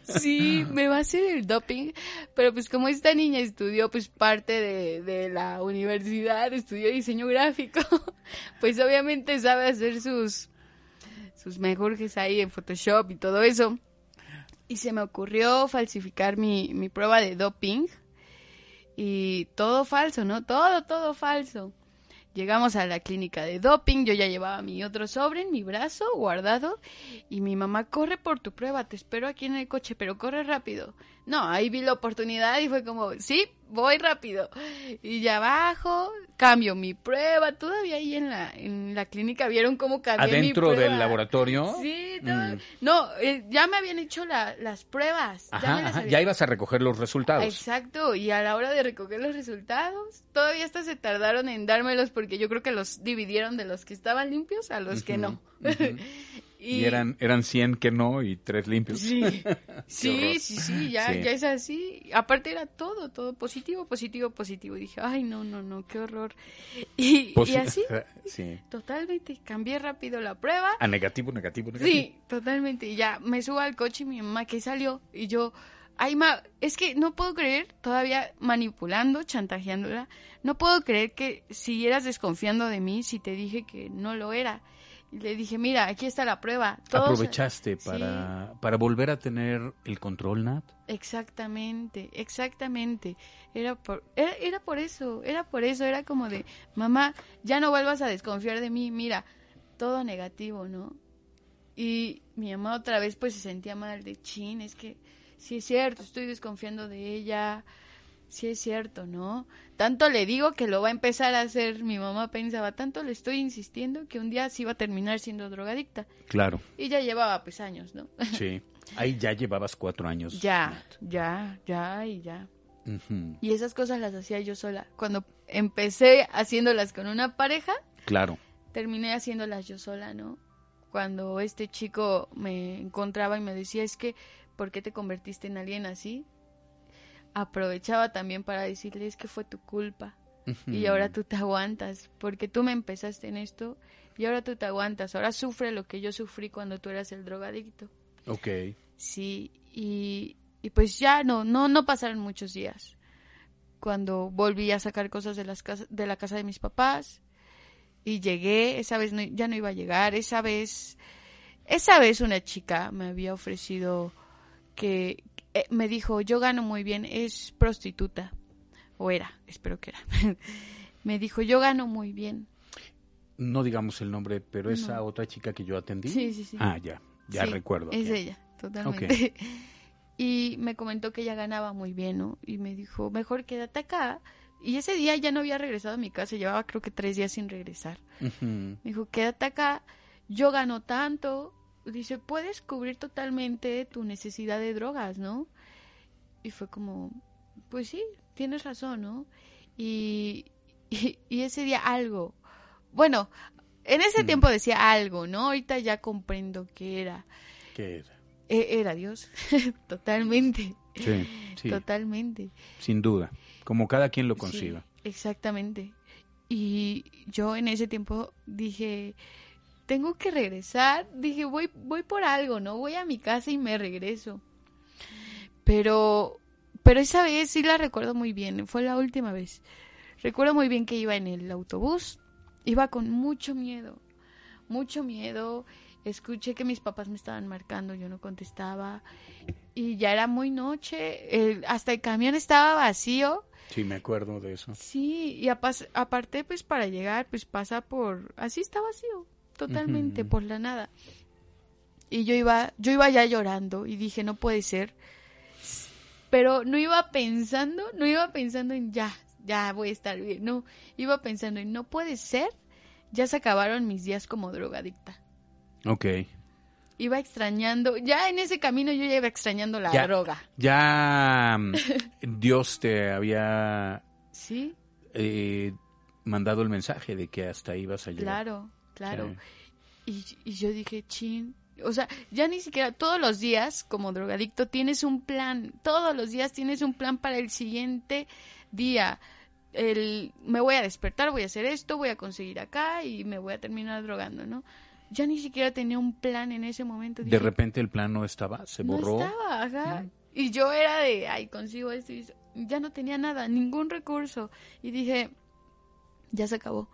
Sí, me va a hacer el doping. Pero pues como esta niña estudió pues parte de, de la universidad, estudió diseño gráfico, pues obviamente sabe hacer sus, sus mejores ahí en Photoshop y todo eso. Y se me ocurrió falsificar mi, mi prueba de doping. Y todo falso, ¿no? Todo, todo falso. Llegamos a la clínica de doping, yo ya llevaba mi otro sobre en mi brazo guardado y mi mamá corre por tu prueba, te espero aquí en el coche, pero corre rápido. No, ahí vi la oportunidad y fue como, sí, voy rápido. Y ya abajo, cambio mi prueba, todavía ahí en la, en la clínica vieron cómo cambié mi ¿Adentro prueba. del laboratorio? Sí, todo- Mm. no, eh, ya me habían hecho la- las pruebas. ya me Ajá, las ajá, habían- ya ibas a recoger los resultados. Exacto, y a la hora de recoger los resultados, todavía hasta se tardaron en dármelos porque yo creo que los dividieron de los que estaban limpios a los que no. Y eran, eran 100 que no y 3 limpios. Sí, sí, sí, sí, ya, Sí. ya es así. Aparte era todo, todo positivo, positivo, positivo. Y dije, ay, no, no, no, qué horror. Y, y así, Sí. totalmente, cambié rápido la prueba. A negativo, negativo, negativo. Sí, totalmente. Y ya me subo al coche y mi mamá que salió y yo, ay ma, es que no puedo creer, todavía manipulando, chantajeándola, no puedo creer que siguieras desconfiando de mí si te dije que no lo era. Y le dije, mira, aquí está la prueba. Todos- Aprovechaste para, para volver a tener el control, Nat. Exactamente, exactamente. Era por, era, era por eso, era por eso, era como de, mamá, ya no vuelvas a desconfiar de mí, mira, todo negativo, ¿no? Y mi mamá otra vez pues se sentía mal de chin, es que sí es cierto, estoy desconfiando de ella, sí es cierto, ¿no? Tanto le digo que lo va a empezar a hacer, mi mamá pensaba, tanto le estoy insistiendo que un día sí iba a terminar siendo drogadicta. Claro, Y ya llevaba pues años, ¿no? sí. Ahí ya llevabas cuatro años. ya, Nat. ya, ya y ya. Y esas cosas las hacía yo sola. Cuando empecé haciéndolas con una pareja, Claro. terminé haciéndolas yo sola, ¿no? Cuando este chico me encontraba y me decía, es que, ¿por qué te convertiste en alguien así? Aprovechaba también para decirle, es que fue tu culpa. Y ahora tú te aguantas, porque tú me empezaste en esto y ahora tú te aguantas. Ahora sufre lo que yo sufrí cuando tú eras el drogadicto. Ok. Sí, y, y pues ya no, no, no pasaron muchos días. Cuando volví a sacar cosas de, las casas, de la casa de mis papás y llegué, esa vez no- ya no iba a llegar, esa vez, esa vez una chica me había ofrecido que, eh, me dijo, yo gano muy bien, es prostituta, o era, espero que era. me dijo, yo gano muy bien. No digamos el nombre, pero esa No. otra chica que yo atendí. Sí, sí, sí. Ah, ya. Ya Sí, recuerdo. Es ella, totalmente. Y me comentó que ella ganaba muy bien, ¿no? Y me dijo, mejor quédate acá, Y ese día ya no había regresado a mi casa, llevaba creo que tres días sin regresar. Me dijo, quédate acá, yo gano tanto. Dice, puedes cubrir totalmente tu necesidad de drogas, ¿no? Y fue como, pues sí, tienes razón, ¿no? Y, y, y ese día algo, bueno, en ese Mm. tiempo decía algo, ¿no? Ahorita ya comprendo que era, ¿Qué era? e- era Dios, totalmente, Sí, sí, totalmente. sin duda. Como cada quien lo conciba. Sí, exactamente. Y yo en ese tiempo dije, tengo que regresar. Dije, voy, voy por algo, ¿no? Voy a mi casa y me regreso. Pero, pero esa vez sí la recuerdo muy bien. Fue la última vez. Recuerdo muy bien que iba en el autobús. Iba con mucho miedo. Mucho miedo. Escuché que mis papás me estaban marcando, yo no contestaba. Y ya era muy noche. el- hasta el camión estaba vacío. Sí, me acuerdo de eso. Sí, y aparte, pues para llegar, pues pasa por, así está vacío, totalmente, por la nada. Y yo iba, yo iba ya llorando y dije, no puede ser. Pero no iba pensando, no iba pensando en ya, ya voy a estar bien, no, iba pensando en no puede ser, ya se acabaron mis días como drogadicta. Ok. Iba extrañando, ya en ese camino yo ya iba extrañando la Ya. droga, Ya Dios te había ¿sí? eh, mandado el mensaje de que hasta ahí ibas a llegar. Claro, claro. Sí. Y, y yo dije, chin. O sea, ya ni siquiera todos los días, como drogadicto, tienes un plan. Todos los días tienes un plan para el siguiente día. El, me voy a despertar, voy a hacer esto, voy a conseguir acá y me voy a terminar drogando, ¿no? Ya ni siquiera tenía un plan en ese momento. De repente el plan no estaba, se borró. No estaba, ajá. Y yo era de, ay, consigo esto y. Ya no tenía nada, ningún recurso. Y dije, ya se acabó.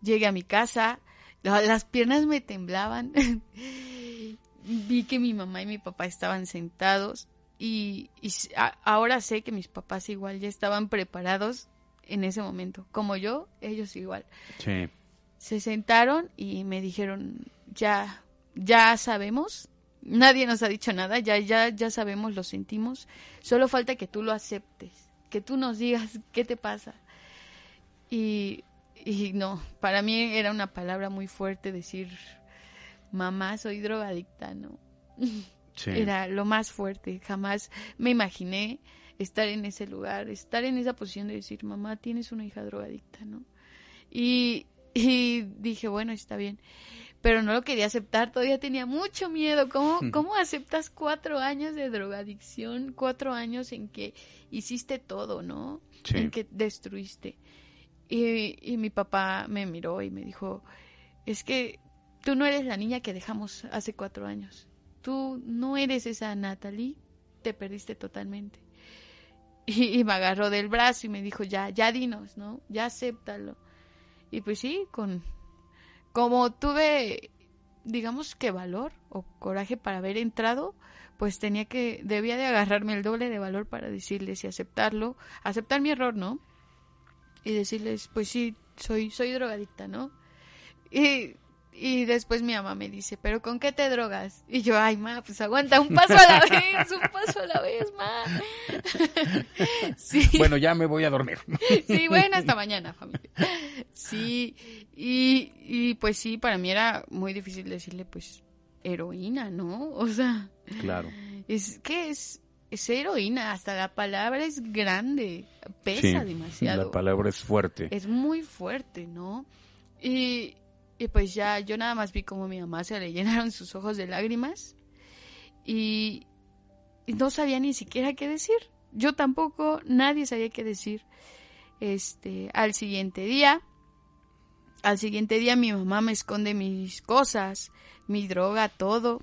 Llegué a mi casa, las piernas me temblaban. Vi que mi mamá y mi papá estaban sentados y, y s- a- ahora sé que mis papás igual ya estaban preparados en ese momento. Como yo, ellos igual Sí. se sentaron y me dijeron, ya, ya sabemos, nadie nos ha dicho nada, ya, ya, ya sabemos, lo sentimos, solo falta que tú lo aceptes, que tú nos digas qué te pasa. Y, y no, para mí era una palabra muy fuerte decir, mamá, soy drogadicta, ¿no? Sí. Era lo más fuerte, jamás me imaginé estar en ese lugar, estar en esa posición de decir, mamá, tienes una hija drogadicta, ¿no? Y, y dije, bueno, está bien. Pero no lo quería aceptar, todavía tenía mucho miedo. ¿Cómo, ¿Cómo aceptas cuatro años de drogadicción? Cuatro años en que hiciste todo, ¿no? Sí. En que destruiste. Y, y mi papá me miró y me dijo, es que tú no eres la niña que dejamos hace cuatro años. Tú no eres esa Natalie, te perdiste totalmente. Y, me agarró del brazo y me dijo, ya, ya dinos, ¿no? Ya acéptalo. Y pues sí, con como tuve, digamos que valor o coraje para haber entrado, pues tenía que, debía de agarrarme el doble de valor para decirles y aceptarlo, aceptar mi error, ¿no? Y decirles, pues sí, soy, soy drogadicta, ¿no? Y, y después mi mamá me dice, ¿pero con qué te drogas? Y yo, ay, ma, pues aguanta, un paso a la vez, un paso a la vez, ma. sí. Bueno, ya me voy a dormir. Sí, bueno, hasta mañana, familia. Sí, y, y pues sí, para mí era muy difícil decirle, pues, heroína, ¿no? O sea, claro. es que es, es heroína, hasta la palabra es grande, pesa Sí, demasiado. La palabra es fuerte. Es muy fuerte, ¿no? Y, y pues ya yo nada más vi como mi mamá se le llenaron sus ojos de lágrimas y, y no sabía ni siquiera qué decir. Yo tampoco, nadie sabía qué decir. Este, al siguiente día, al siguiente día mi mamá me esconde mis cosas, mi droga, todo.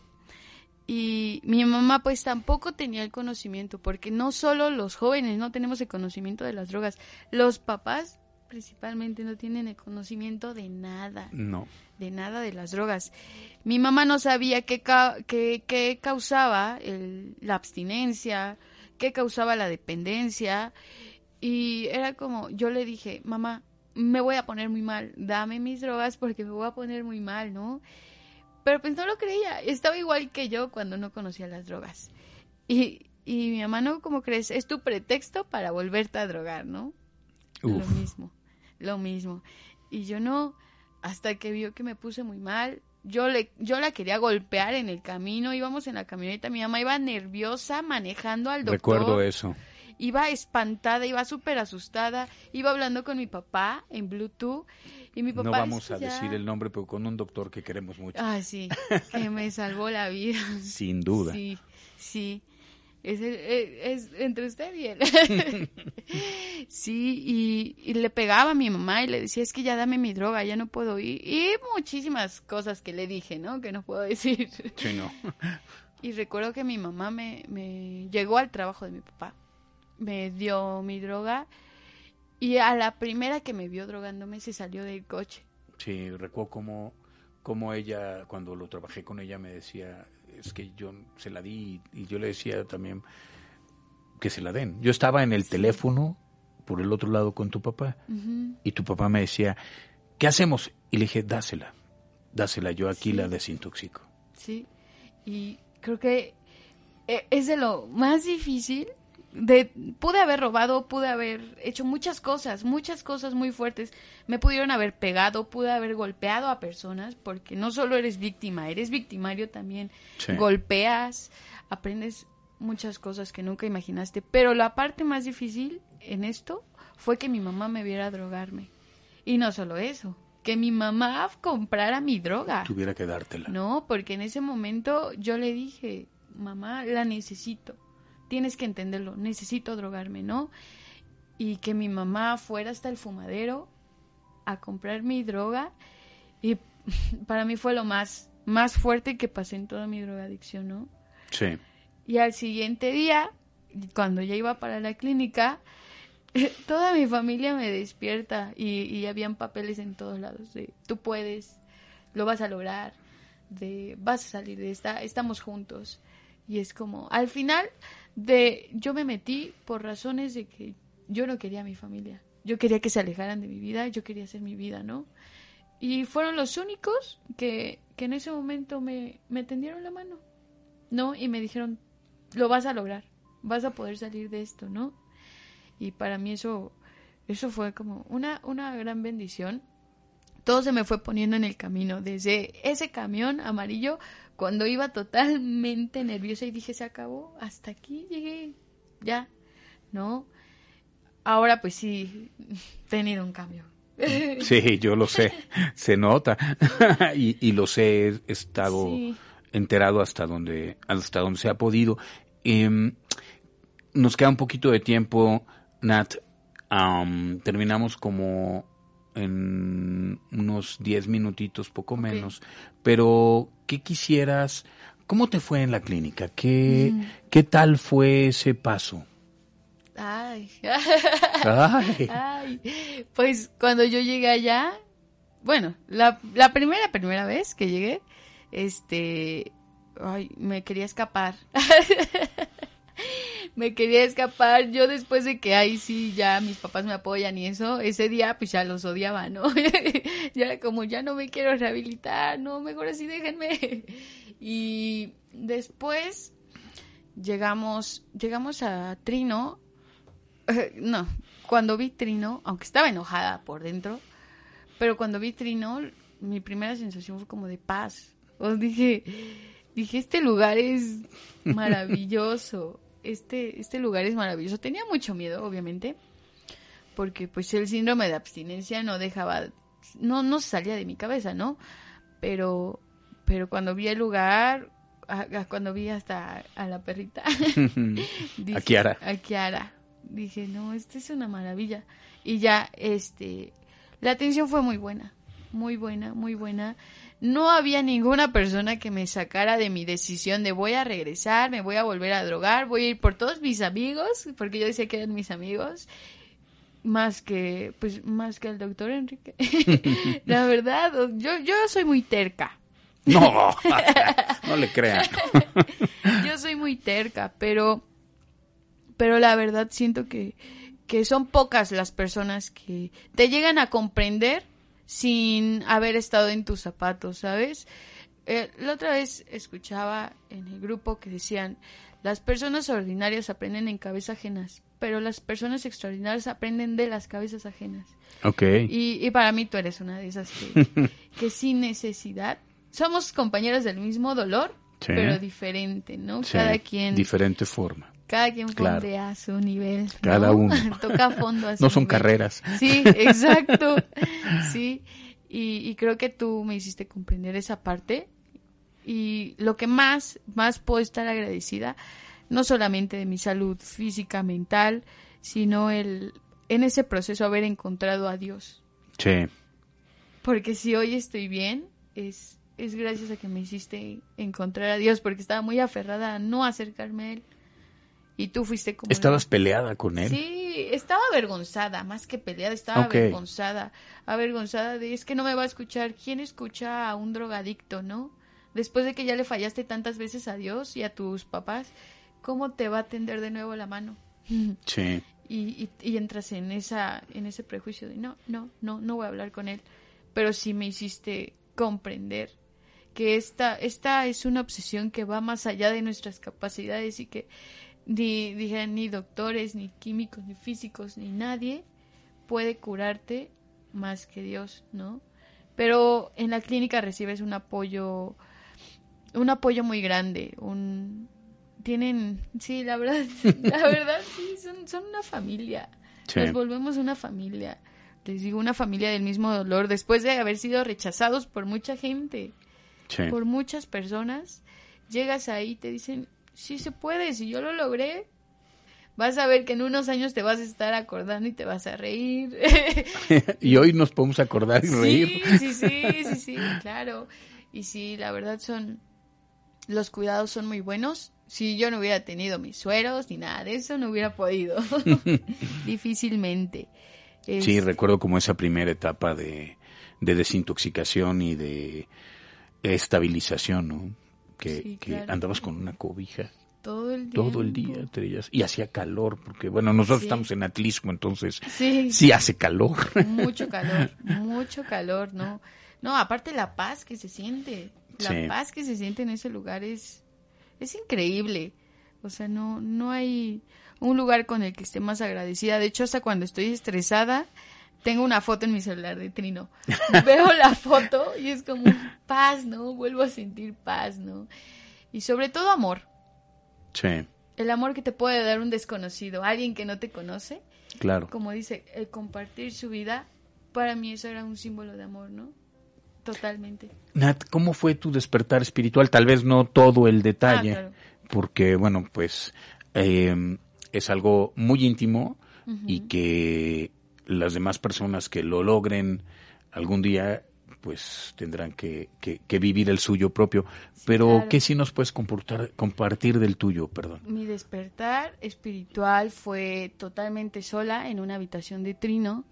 Y mi mamá pues tampoco tenía el conocimiento, porque no solo los jóvenes no tenemos el conocimiento de las drogas, los papás principalmente no tienen el conocimiento de nada, No. de nada de las drogas. Mi mamá no sabía qué, ca- qué, qué causaba el- la abstinencia, qué causaba la dependencia. Y era como, yo le dije, mamá, me voy a poner muy mal, dame mis drogas porque me voy a poner muy mal, ¿no? Pero pues no lo creía, estaba igual que yo cuando no conocía las drogas. Y, y mi mamá, no, como crees? Es tu pretexto para volverte a drogar, ¿no? lo mismo, lo mismo. Y yo no, hasta que vio que me puse muy mal, yo le yo la quería golpear en el camino, íbamos en la camioneta, mi mamá iba nerviosa manejando al doctor. Recuerdo eso. Iba espantada, iba súper asustada, iba hablando con mi papá en Bluetooth y mi papá No vamos a decir el nombre, pero con un doctor que queremos mucho. Ah, sí, que me salvó la vida. Sin duda. Sí, sí. Es, es, entre usted y él. sí, y, le pegaba a mi mamá y le decía, es que ya dame mi droga, ya no puedo ir. Y muchísimas cosas que le dije, ¿no? Que no puedo decir. Sí, no. y recuerdo que mi mamá me, me llegó al trabajo de mi papá, me dio mi droga y a la primera que me vio drogándome se salió del coche. Sí, recuerdo como, como ella, cuando lo trabajé con ella, me decía, es que yo se la di y yo le decía también que se la den. Yo estaba en el teléfono por el otro lado con tu papá y tu papá me decía, ¿qué hacemos? Y le dije, dásela, dásela, yo aquí la desintoxico. Sí, y creo que eh, es de lo más difícil de pude haber robado, pude haber hecho muchas cosas, muchas cosas muy fuertes. Me pudieron haber pegado, pude haber golpeado a personas, porque no solo eres víctima, eres victimario también. Golpeas, aprendes muchas cosas que nunca imaginaste. Pero la parte más difícil en esto fue que mi mamá me viera drogarme. Y no solo eso, que mi mamá comprara mi droga. Tuviera que dártela. No, porque en ese momento yo le dije, mamá, la necesito tienes que entenderlo, necesito drogarme, ¿no? Y que mi mamá fuera hasta el fumadero a comprar mi droga y para mí fue lo más, más fuerte que pasé en toda mi drogadicción, ¿no? Sí. Y al siguiente día, cuando ya iba para la clínica, toda mi familia me despierta y, y habían papeles en todos lados de tú puedes, lo vas a lograr, de vas a salir de esta, estamos juntos. Y es como, al final, de yo me metí por razones de que yo no quería a mi familia. Yo quería que se alejaran de mi vida, yo quería hacer mi vida, ¿no? Y fueron los únicos que, que en ese momento me, me tendieron la mano, ¿no? Y me dijeron, lo vas a lograr, vas a poder salir de esto, ¿no? Y para mí eso, eso fue como una, una gran bendición. Todo se me fue poniendo en el camino, desde ese camión amarillo cuando iba totalmente nerviosa y dije, se acabó, hasta aquí llegué, ya, ¿no? Ahora pues sí, he tenido un cambio. Sí, yo lo sé, se nota y, y lo sé, he estado enterado hasta donde, hasta donde se ha podido. Em, nos queda un poquito de tiempo, Nat. terminamos como en unos 10 minutitos, poco menos. Pero, ¿qué quisieras? ¿Cómo te fue en la clínica? ¿Qué, mm. ¿qué tal fue ese paso? Ay. Ay. Pues cuando yo llegué allá, bueno, la, la primera, primera vez que llegué, este, ay, me quería escapar. me quería escapar. Yo después de que ahí sí ya mis papás me apoyan y eso, ese día pues ya los odiaba, ¿no? ya como ya no me quiero rehabilitar, no, mejor así déjenme. y después llegamos, llegamos a Trino. no, cuando vi Trino, aunque estaba enojada por dentro, pero cuando vi Trino, mi primera sensación fue como de paz. Os dije, dije, este lugar es maravilloso este, este lugar es maravilloso. Tenía mucho miedo, obviamente, porque pues el síndrome de abstinencia no dejaba, no, no salía de mi cabeza, ¿no? Pero, pero cuando vi el lugar, cuando vi hasta a la perrita, a Kiara. A Kiara. Dije, no, esto es una maravilla. Y ya, este, la atención fue muy buena, muy buena, muy buena no había ninguna persona que me sacara de mi decisión de voy a regresar, me voy a volver a drogar, voy a ir por todos mis amigos, porque yo decía que eran mis amigos, más que, pues, más que el doctor Enrique. La verdad, yo, yo soy muy terca. No, no le crean. yo soy muy terca, pero, pero la verdad siento que, que son pocas las personas que te llegan a comprender sin haber estado en tus zapatos, ¿sabes? Eh, la otra vez escuchaba en el grupo que decían, las personas ordinarias aprenden en cabeza ajenas. pero las personas extraordinarias aprenden de las cabezas ajenas. Ok. Y, y para mí tú eres una de esas que, que sin necesidad, somos compañeros del mismo dolor, Sí. pero diferente, ¿no? Sí, Cada quien, Diferente forma. Cada quien claro. a su nivel. ¿no? Cada uno. Toca a fondo a su No son nivel. carreras. Sí, exacto. Sí, y, y creo que tú me hiciste comprender esa parte. Y lo que más, más puedo estar agradecida, no solamente de mi salud física, mental, sino el en ese proceso haber encontrado a Dios. Sí. Porque si hoy estoy bien, es, es gracias a que me hiciste encontrar a Dios, porque estaba muy aferrada a no acercarme a Él. Y tú fuiste como... ¿Estabas peleada con él? Sí, estaba avergonzada, más que peleada, estaba avergonzada, avergonzada de es que no me va a escuchar. ¿Quién escucha a un drogadicto, no? Después de que ya le fallaste tantas veces a Dios y a tus papás, ¿cómo te va a tender de nuevo la mano? Sí. y, y, y entras en esa en ese prejuicio de no, no, no, no voy a hablar con él. Pero sí me hiciste comprender que esta, esta es una obsesión que va más allá de nuestras capacidades y que ni, dije, ni doctores, ni químicos, ni físicos, ni nadie puede curarte más que Dios, ¿no? Pero en la clínica recibes un apoyo, un apoyo muy grande, un tienen, sí, la verdad, la verdad, sí, son, son una familia. Sí. Nos volvemos una familia. Les digo, una familia del mismo dolor después de haber sido rechazados por mucha gente, Sí. por muchas personas. Llegas ahí y te dicen, sí se puede, si yo lo logré. Vas a ver que en unos años te vas a estar acordando y te vas a reír. y hoy nos podemos acordar y reír. Sí, sí, sí, sí, sí, claro. Y sí, la verdad son, los cuidados son muy buenos. Si yo no hubiera tenido mis sueros ni nada de eso, no hubiera podido. Difícilmente. Es- Sí, recuerdo como esa primera etapa de, de desintoxicación y de estabilización, ¿no? Que, Sí, que claro. andabas con una cobija todo el todo el día, te y hacía calor, porque bueno, nosotros Sí. estamos en Atlisco, entonces Sí, sí hace calor. mucho calor, mucho calor, ¿no? No, aparte la paz que se siente, la Sí. paz que se siente en ese lugar es, es increíble. O sea, no, no hay un lugar con el que esté más agradecida. De hecho, hasta cuando estoy estresada, tengo una foto en mi celular de Trino. Veo la foto y es como paz, ¿no? Vuelvo a sentir paz, ¿no? Y sobre todo amor. Sí, El amor que te puede dar un desconocido, alguien que no te conoce claro. como dice, el compartir su vida, para mí eso era un símbolo de amor, ¿no? Totalmente. Nat, ¿cómo fue tu despertar espiritual? Tal vez no todo el detalle, Ah, claro. porque bueno, pues eh, es algo muy íntimo y que las demás personas que lo logren algún día pues tendrán que, que- que vivir el suyo propio. Pero, claro. ¿qué sí nos puedes comportar- compartir del tuyo? Perdón. Mi despertar espiritual fue totalmente sola en una habitación de trino,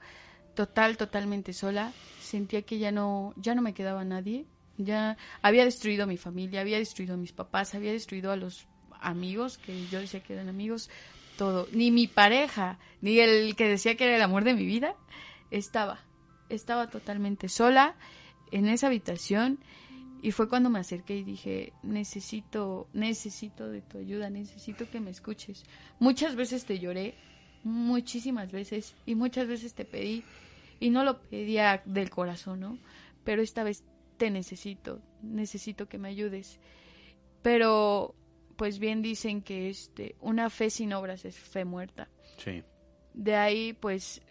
total, totalmente sola. Sentía que ya no, ya no me quedaba nadie. Ya había destruido a mi familia, había destruido a mis papás, había destruido a los amigos que yo decía que eran amigos, todo. Ni mi pareja, ni el que decía que era el amor de mi vida, estaba. Estaba totalmente sola en esa habitación y fue cuando me acerqué y dije, necesito, necesito de tu ayuda, necesito que me escuches. Muchas veces te lloré, muchísimas veces, y muchas veces te pedí, y no lo pedía del corazón, ¿no? Pero esta vez te necesito, necesito que me ayudes. Pero, pues bien dicen que este, una fe sin obras es fe muerta Sí. De ahí pues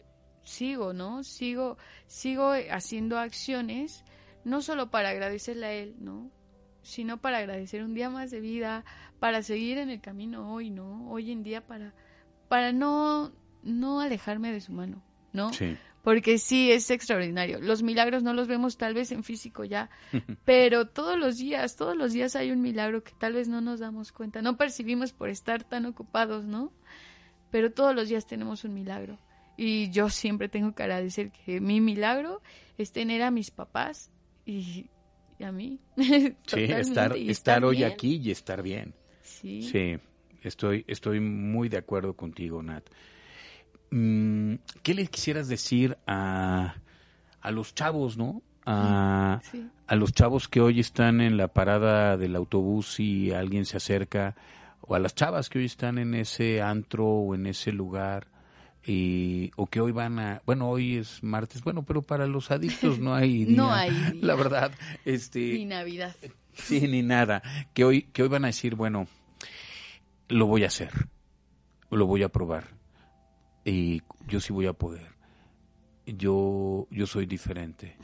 sigo, ¿no? Sigo, sigo haciendo acciones, no solo para agradecerle a él, ¿no? Sino para agradecer un día más de vida, para seguir en el camino hoy, ¿no? Hoy en día para, para no, no alejarme de su mano, ¿no? Sí. Porque sí es extraordinario. Los milagros no los vemos tal vez en físico ya, pero todos los días, todos los días hay un milagro que tal vez no nos damos cuenta, no percibimos por estar tan ocupados, ¿no? Pero todos los días tenemos un milagro. Y yo siempre tengo que agradecer que mi milagro es tener a mis papás y, y a mí. Sí, estar, y estar hoy bien. aquí y estar bien. Sí. Sí, estoy, estoy muy de acuerdo contigo, Nat. Mm, ¿Qué le quisieras decir a, a los chavos, no? A, Sí. a los chavos que hoy están en la parada del autobús y alguien se acerca o a las chavas que hoy están en ese antro o en ese lugar y, o que hoy van a, bueno, hoy es martes, bueno, pero para los adictos no hay día, no hay día. la verdad, este, ni Navidad, sí, ni nada, que hoy, que hoy van a decir, bueno, lo voy a hacer, lo voy a probar y yo sí voy a poder, yo, yo soy diferente.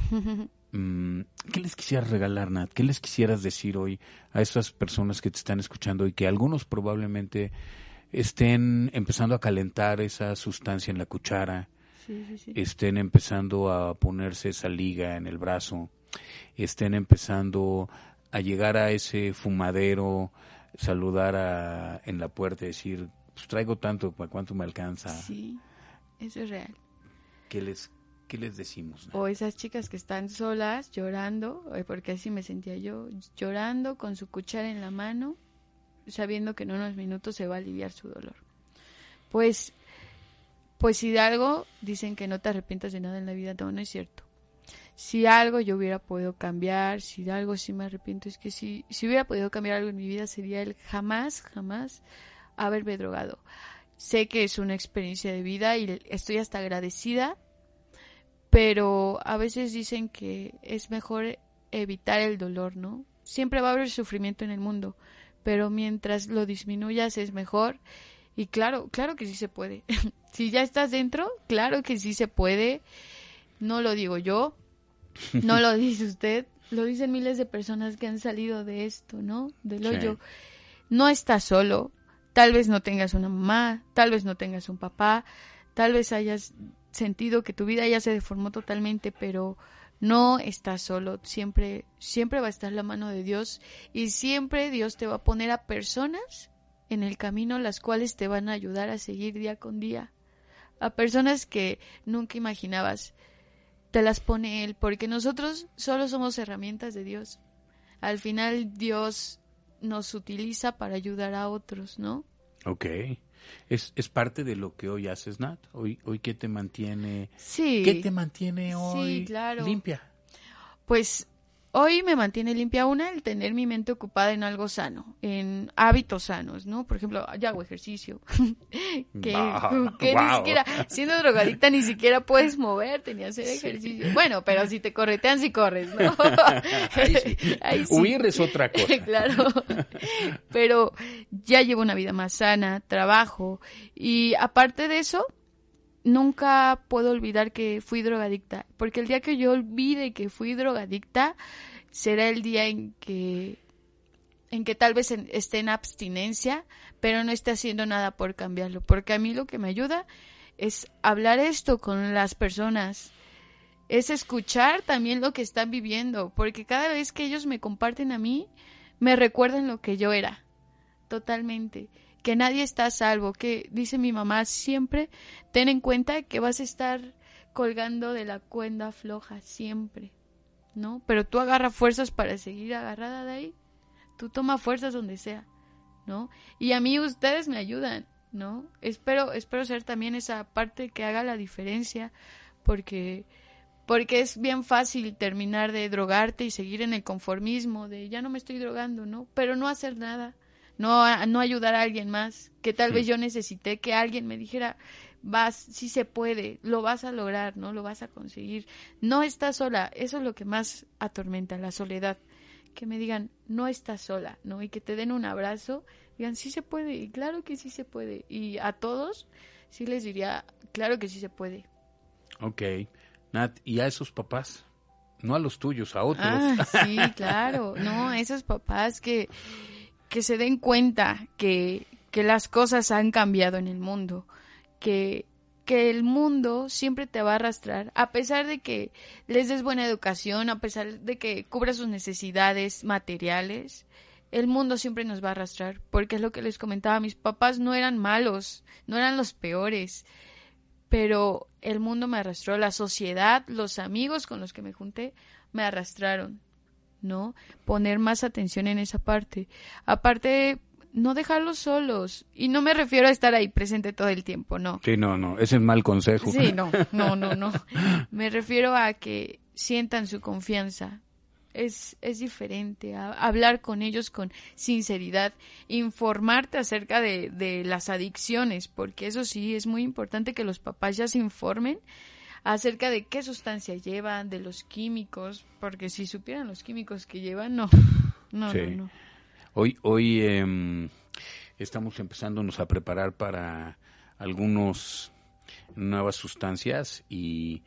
Mm, ¿Qué les quisieras regalar, Nat? ¿Qué les quisieras decir hoy a esas personas que te están escuchando y que algunos probablemente estén empezando a calentar esa sustancia en la cuchara, estén empezando a ponerse esa liga en el brazo, estén empezando a llegar a ese fumadero, saludar a, en la puerta y decir, pues traigo tanto, ¿para cuánto me alcanza? Sí, eso es real. ¿Qué les, les decimos? O esas chicas que están solas, llorando, eh, porque así me sentía yo, llorando con su cuchara en la mano, sabiendo que en unos minutos se va a aliviar su dolor. Pues, pues si de algo dicen que no te arrepientas de nada en la vida, no, no es cierto. Si algo yo hubiera podido cambiar, si de algo sí me arrepiento, es que si, si hubiera podido cambiar algo en mi vida sería el jamás, jamás haberme drogado. Sé que es una experiencia de vida y estoy hasta agradecida, pero a veces dicen que es mejor evitar el dolor, ¿no? Siempre va a haber sufrimiento en el mundo, pero mientras lo disminuyas es mejor. Y claro, claro que sí se puede. si ya estás dentro, claro que sí se puede. No lo digo yo, no lo dice usted, lo dicen miles de personas que han salido de esto, ¿no? Del hoyo. No estás solo. Tal vez no tengas una mamá, tal vez no tengas un papá, tal vez hayas sentido que tu vida ya se deformó totalmente, pero no estás solo, siempre, siempre va a estar la mano de Dios y siempre Dios te va a poner a personas en el camino las cuales te van a ayudar a seguir día con día. A personas que nunca imaginabas. Te las pone Él, porque nosotros solo somos herramientas de Dios. Al final Dios nos utiliza para ayudar a otros, ¿no? Ok. Es, es parte de lo que hoy haces, Nat. Hoy, hoy ¿qué te mantiene? Sí. ¿Qué te mantiene hoy sí, claro. limpia? Pues hoy me mantiene limpia una el tener mi mente ocupada en algo sano, en hábitos sanos, ¿no? Por ejemplo, ya hago ejercicio. que, que ni siquiera, siendo drogadicta, ni siquiera puedes moverte ni hacer ejercicio. Bueno, pero si te corretean, si corres, ¿no? Ahí sí. Ahí sí. Huir es otra cosa. claro. Pero ya llevo una vida más sana, trabajo, y aparte de eso, nunca puedo olvidar que fui drogadicta, porque el día que yo olvide que fui drogadicta será el día en que en que tal vez esté en abstinencia, pero no esté haciendo nada por cambiarlo, porque a mí lo que me ayuda es hablar esto con las personas, es escuchar también lo que están viviendo, porque cada vez que ellos me comparten a mí, me recuerdan lo que yo era, totalmente que nadie está salvo, que dice mi mamá siempre, ten en cuenta que vas a estar colgando de la cuerda floja siempre, ¿no? Pero tú agarra fuerzas para seguir agarrada de ahí, tú toma fuerzas donde sea, ¿no? Y a mí ustedes me ayudan, ¿no? Espero, espero ser también esa parte que haga la diferencia, porque porque es bien fácil terminar de drogarte y seguir en el conformismo de ya no me estoy drogando, ¿no? Pero no hacer nada, no, no ayudar a alguien más, que tal vez yo necesité que alguien me dijera, vas, sí se puede, lo vas a lograr, ¿no? Lo vas a conseguir. No estás sola, eso es lo que más atormenta, la soledad. Que me digan, no estás sola, ¿no? Y que te den un abrazo, digan, sí se puede, y claro que sí se puede. Y a todos, sí les diría, claro que sí se puede. Ok. Nat, ¿y a esos papás? No a los tuyos, a otros. Ah, sí, claro. No, a esos papás que que se den cuenta que, que las cosas han cambiado en el mundo, que, que el mundo siempre te va a arrastrar, a pesar de que les des buena educación, a pesar de que cubra sus necesidades materiales, el mundo siempre nos va a arrastrar, porque es lo que les comentaba, mis papás no eran malos, no eran los peores, pero el mundo me arrastró, la sociedad, los amigos con los que me junté, me arrastraron. ¿No? Poner más atención en esa parte. Aparte, no dejarlos solos. Y no me refiero a estar ahí presente todo el tiempo, no. Sí, no, no, ese es mal consejo. Sí, no, no, no, no. Me refiero a que sientan su confianza es, es diferente, hablar con ellos con sinceridad, informarte acerca de, de las adicciones, porque eso sí, es muy importante que los papás ya se informen acerca de qué sustancia llevan, de los químicos, porque si supieran los químicos que llevan, no, no, no, no. Hoy, hoy eh, estamos empezándonos a preparar para algunos nuevas sustancias y,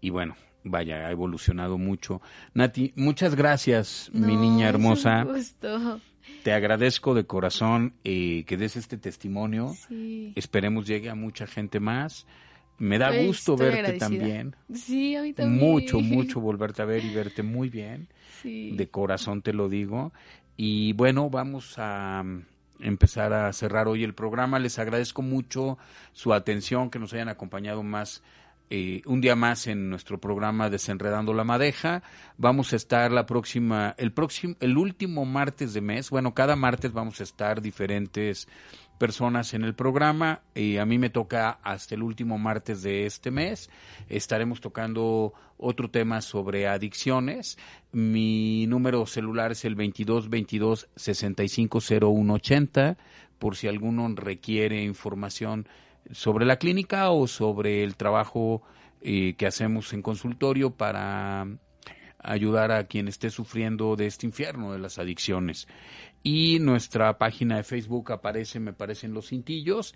y bueno, vaya, ha evolucionado mucho. Nati, muchas gracias, mi niña hermosa. un gusto. Te agradezco de corazón eh, que des este testimonio. Esperemos llegue a mucha gente más. Me da gusto verte agradecida. también. Sí, a mí también. Mucho, mucho volverte a ver y verte muy bien. Sí. De corazón te lo digo. Y bueno, vamos a mm, empezar a cerrar hoy el programa. Les agradezco mucho su atención, que nos hayan acompañado más eh, un día más en nuestro programa Desenredando la Madeja. Vamos a estar la próxima, el próximo, el último martes de mes. Bueno, cada martes vamos a estar diferentes personas en el programa y a mí me toca hasta el último martes de este mes. Estaremos tocando otro tema sobre adicciones. Mi número celular es el 22 22 65 01 80 por si alguno requiere información sobre la clínica o sobre el trabajo eh, que hacemos en consultorio para ayudar a quien esté sufriendo de este infierno de las adicciones. Y nuestra página de Facebook aparece, me parecen los cintillos.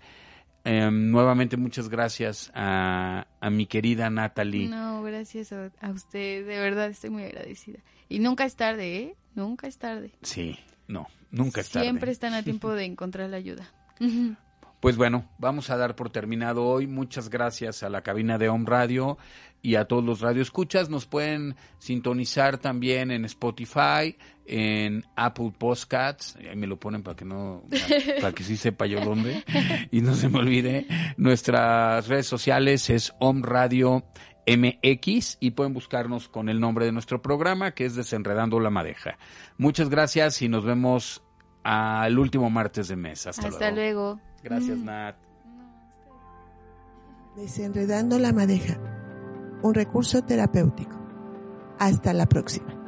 Eh, nuevamente muchas gracias a, a mi querida Natalie. No, gracias a, a usted, de verdad estoy muy agradecida. Y nunca es tarde, ¿eh? Nunca es tarde. Sí, no, nunca es tarde. Siempre están a tiempo de encontrar la ayuda. Pues bueno, vamos a dar por terminado hoy. Muchas gracias a la cabina de Home Radio y a todos los radioescuchas. Nos pueden sintonizar también en Spotify, en Apple Podcasts. Ahí me lo ponen para que no, para que sí sepa yo dónde y no se me olvide. Nuestras redes sociales es Home Radio MX y pueden buscarnos con el nombre de nuestro programa que es Desenredando la Madeja. Muchas gracias y nos vemos al último martes de mes. Hasta, Hasta luego. Gracias, Nat. Desenredando la madeja. Un recurso terapéutico. Hasta la próxima.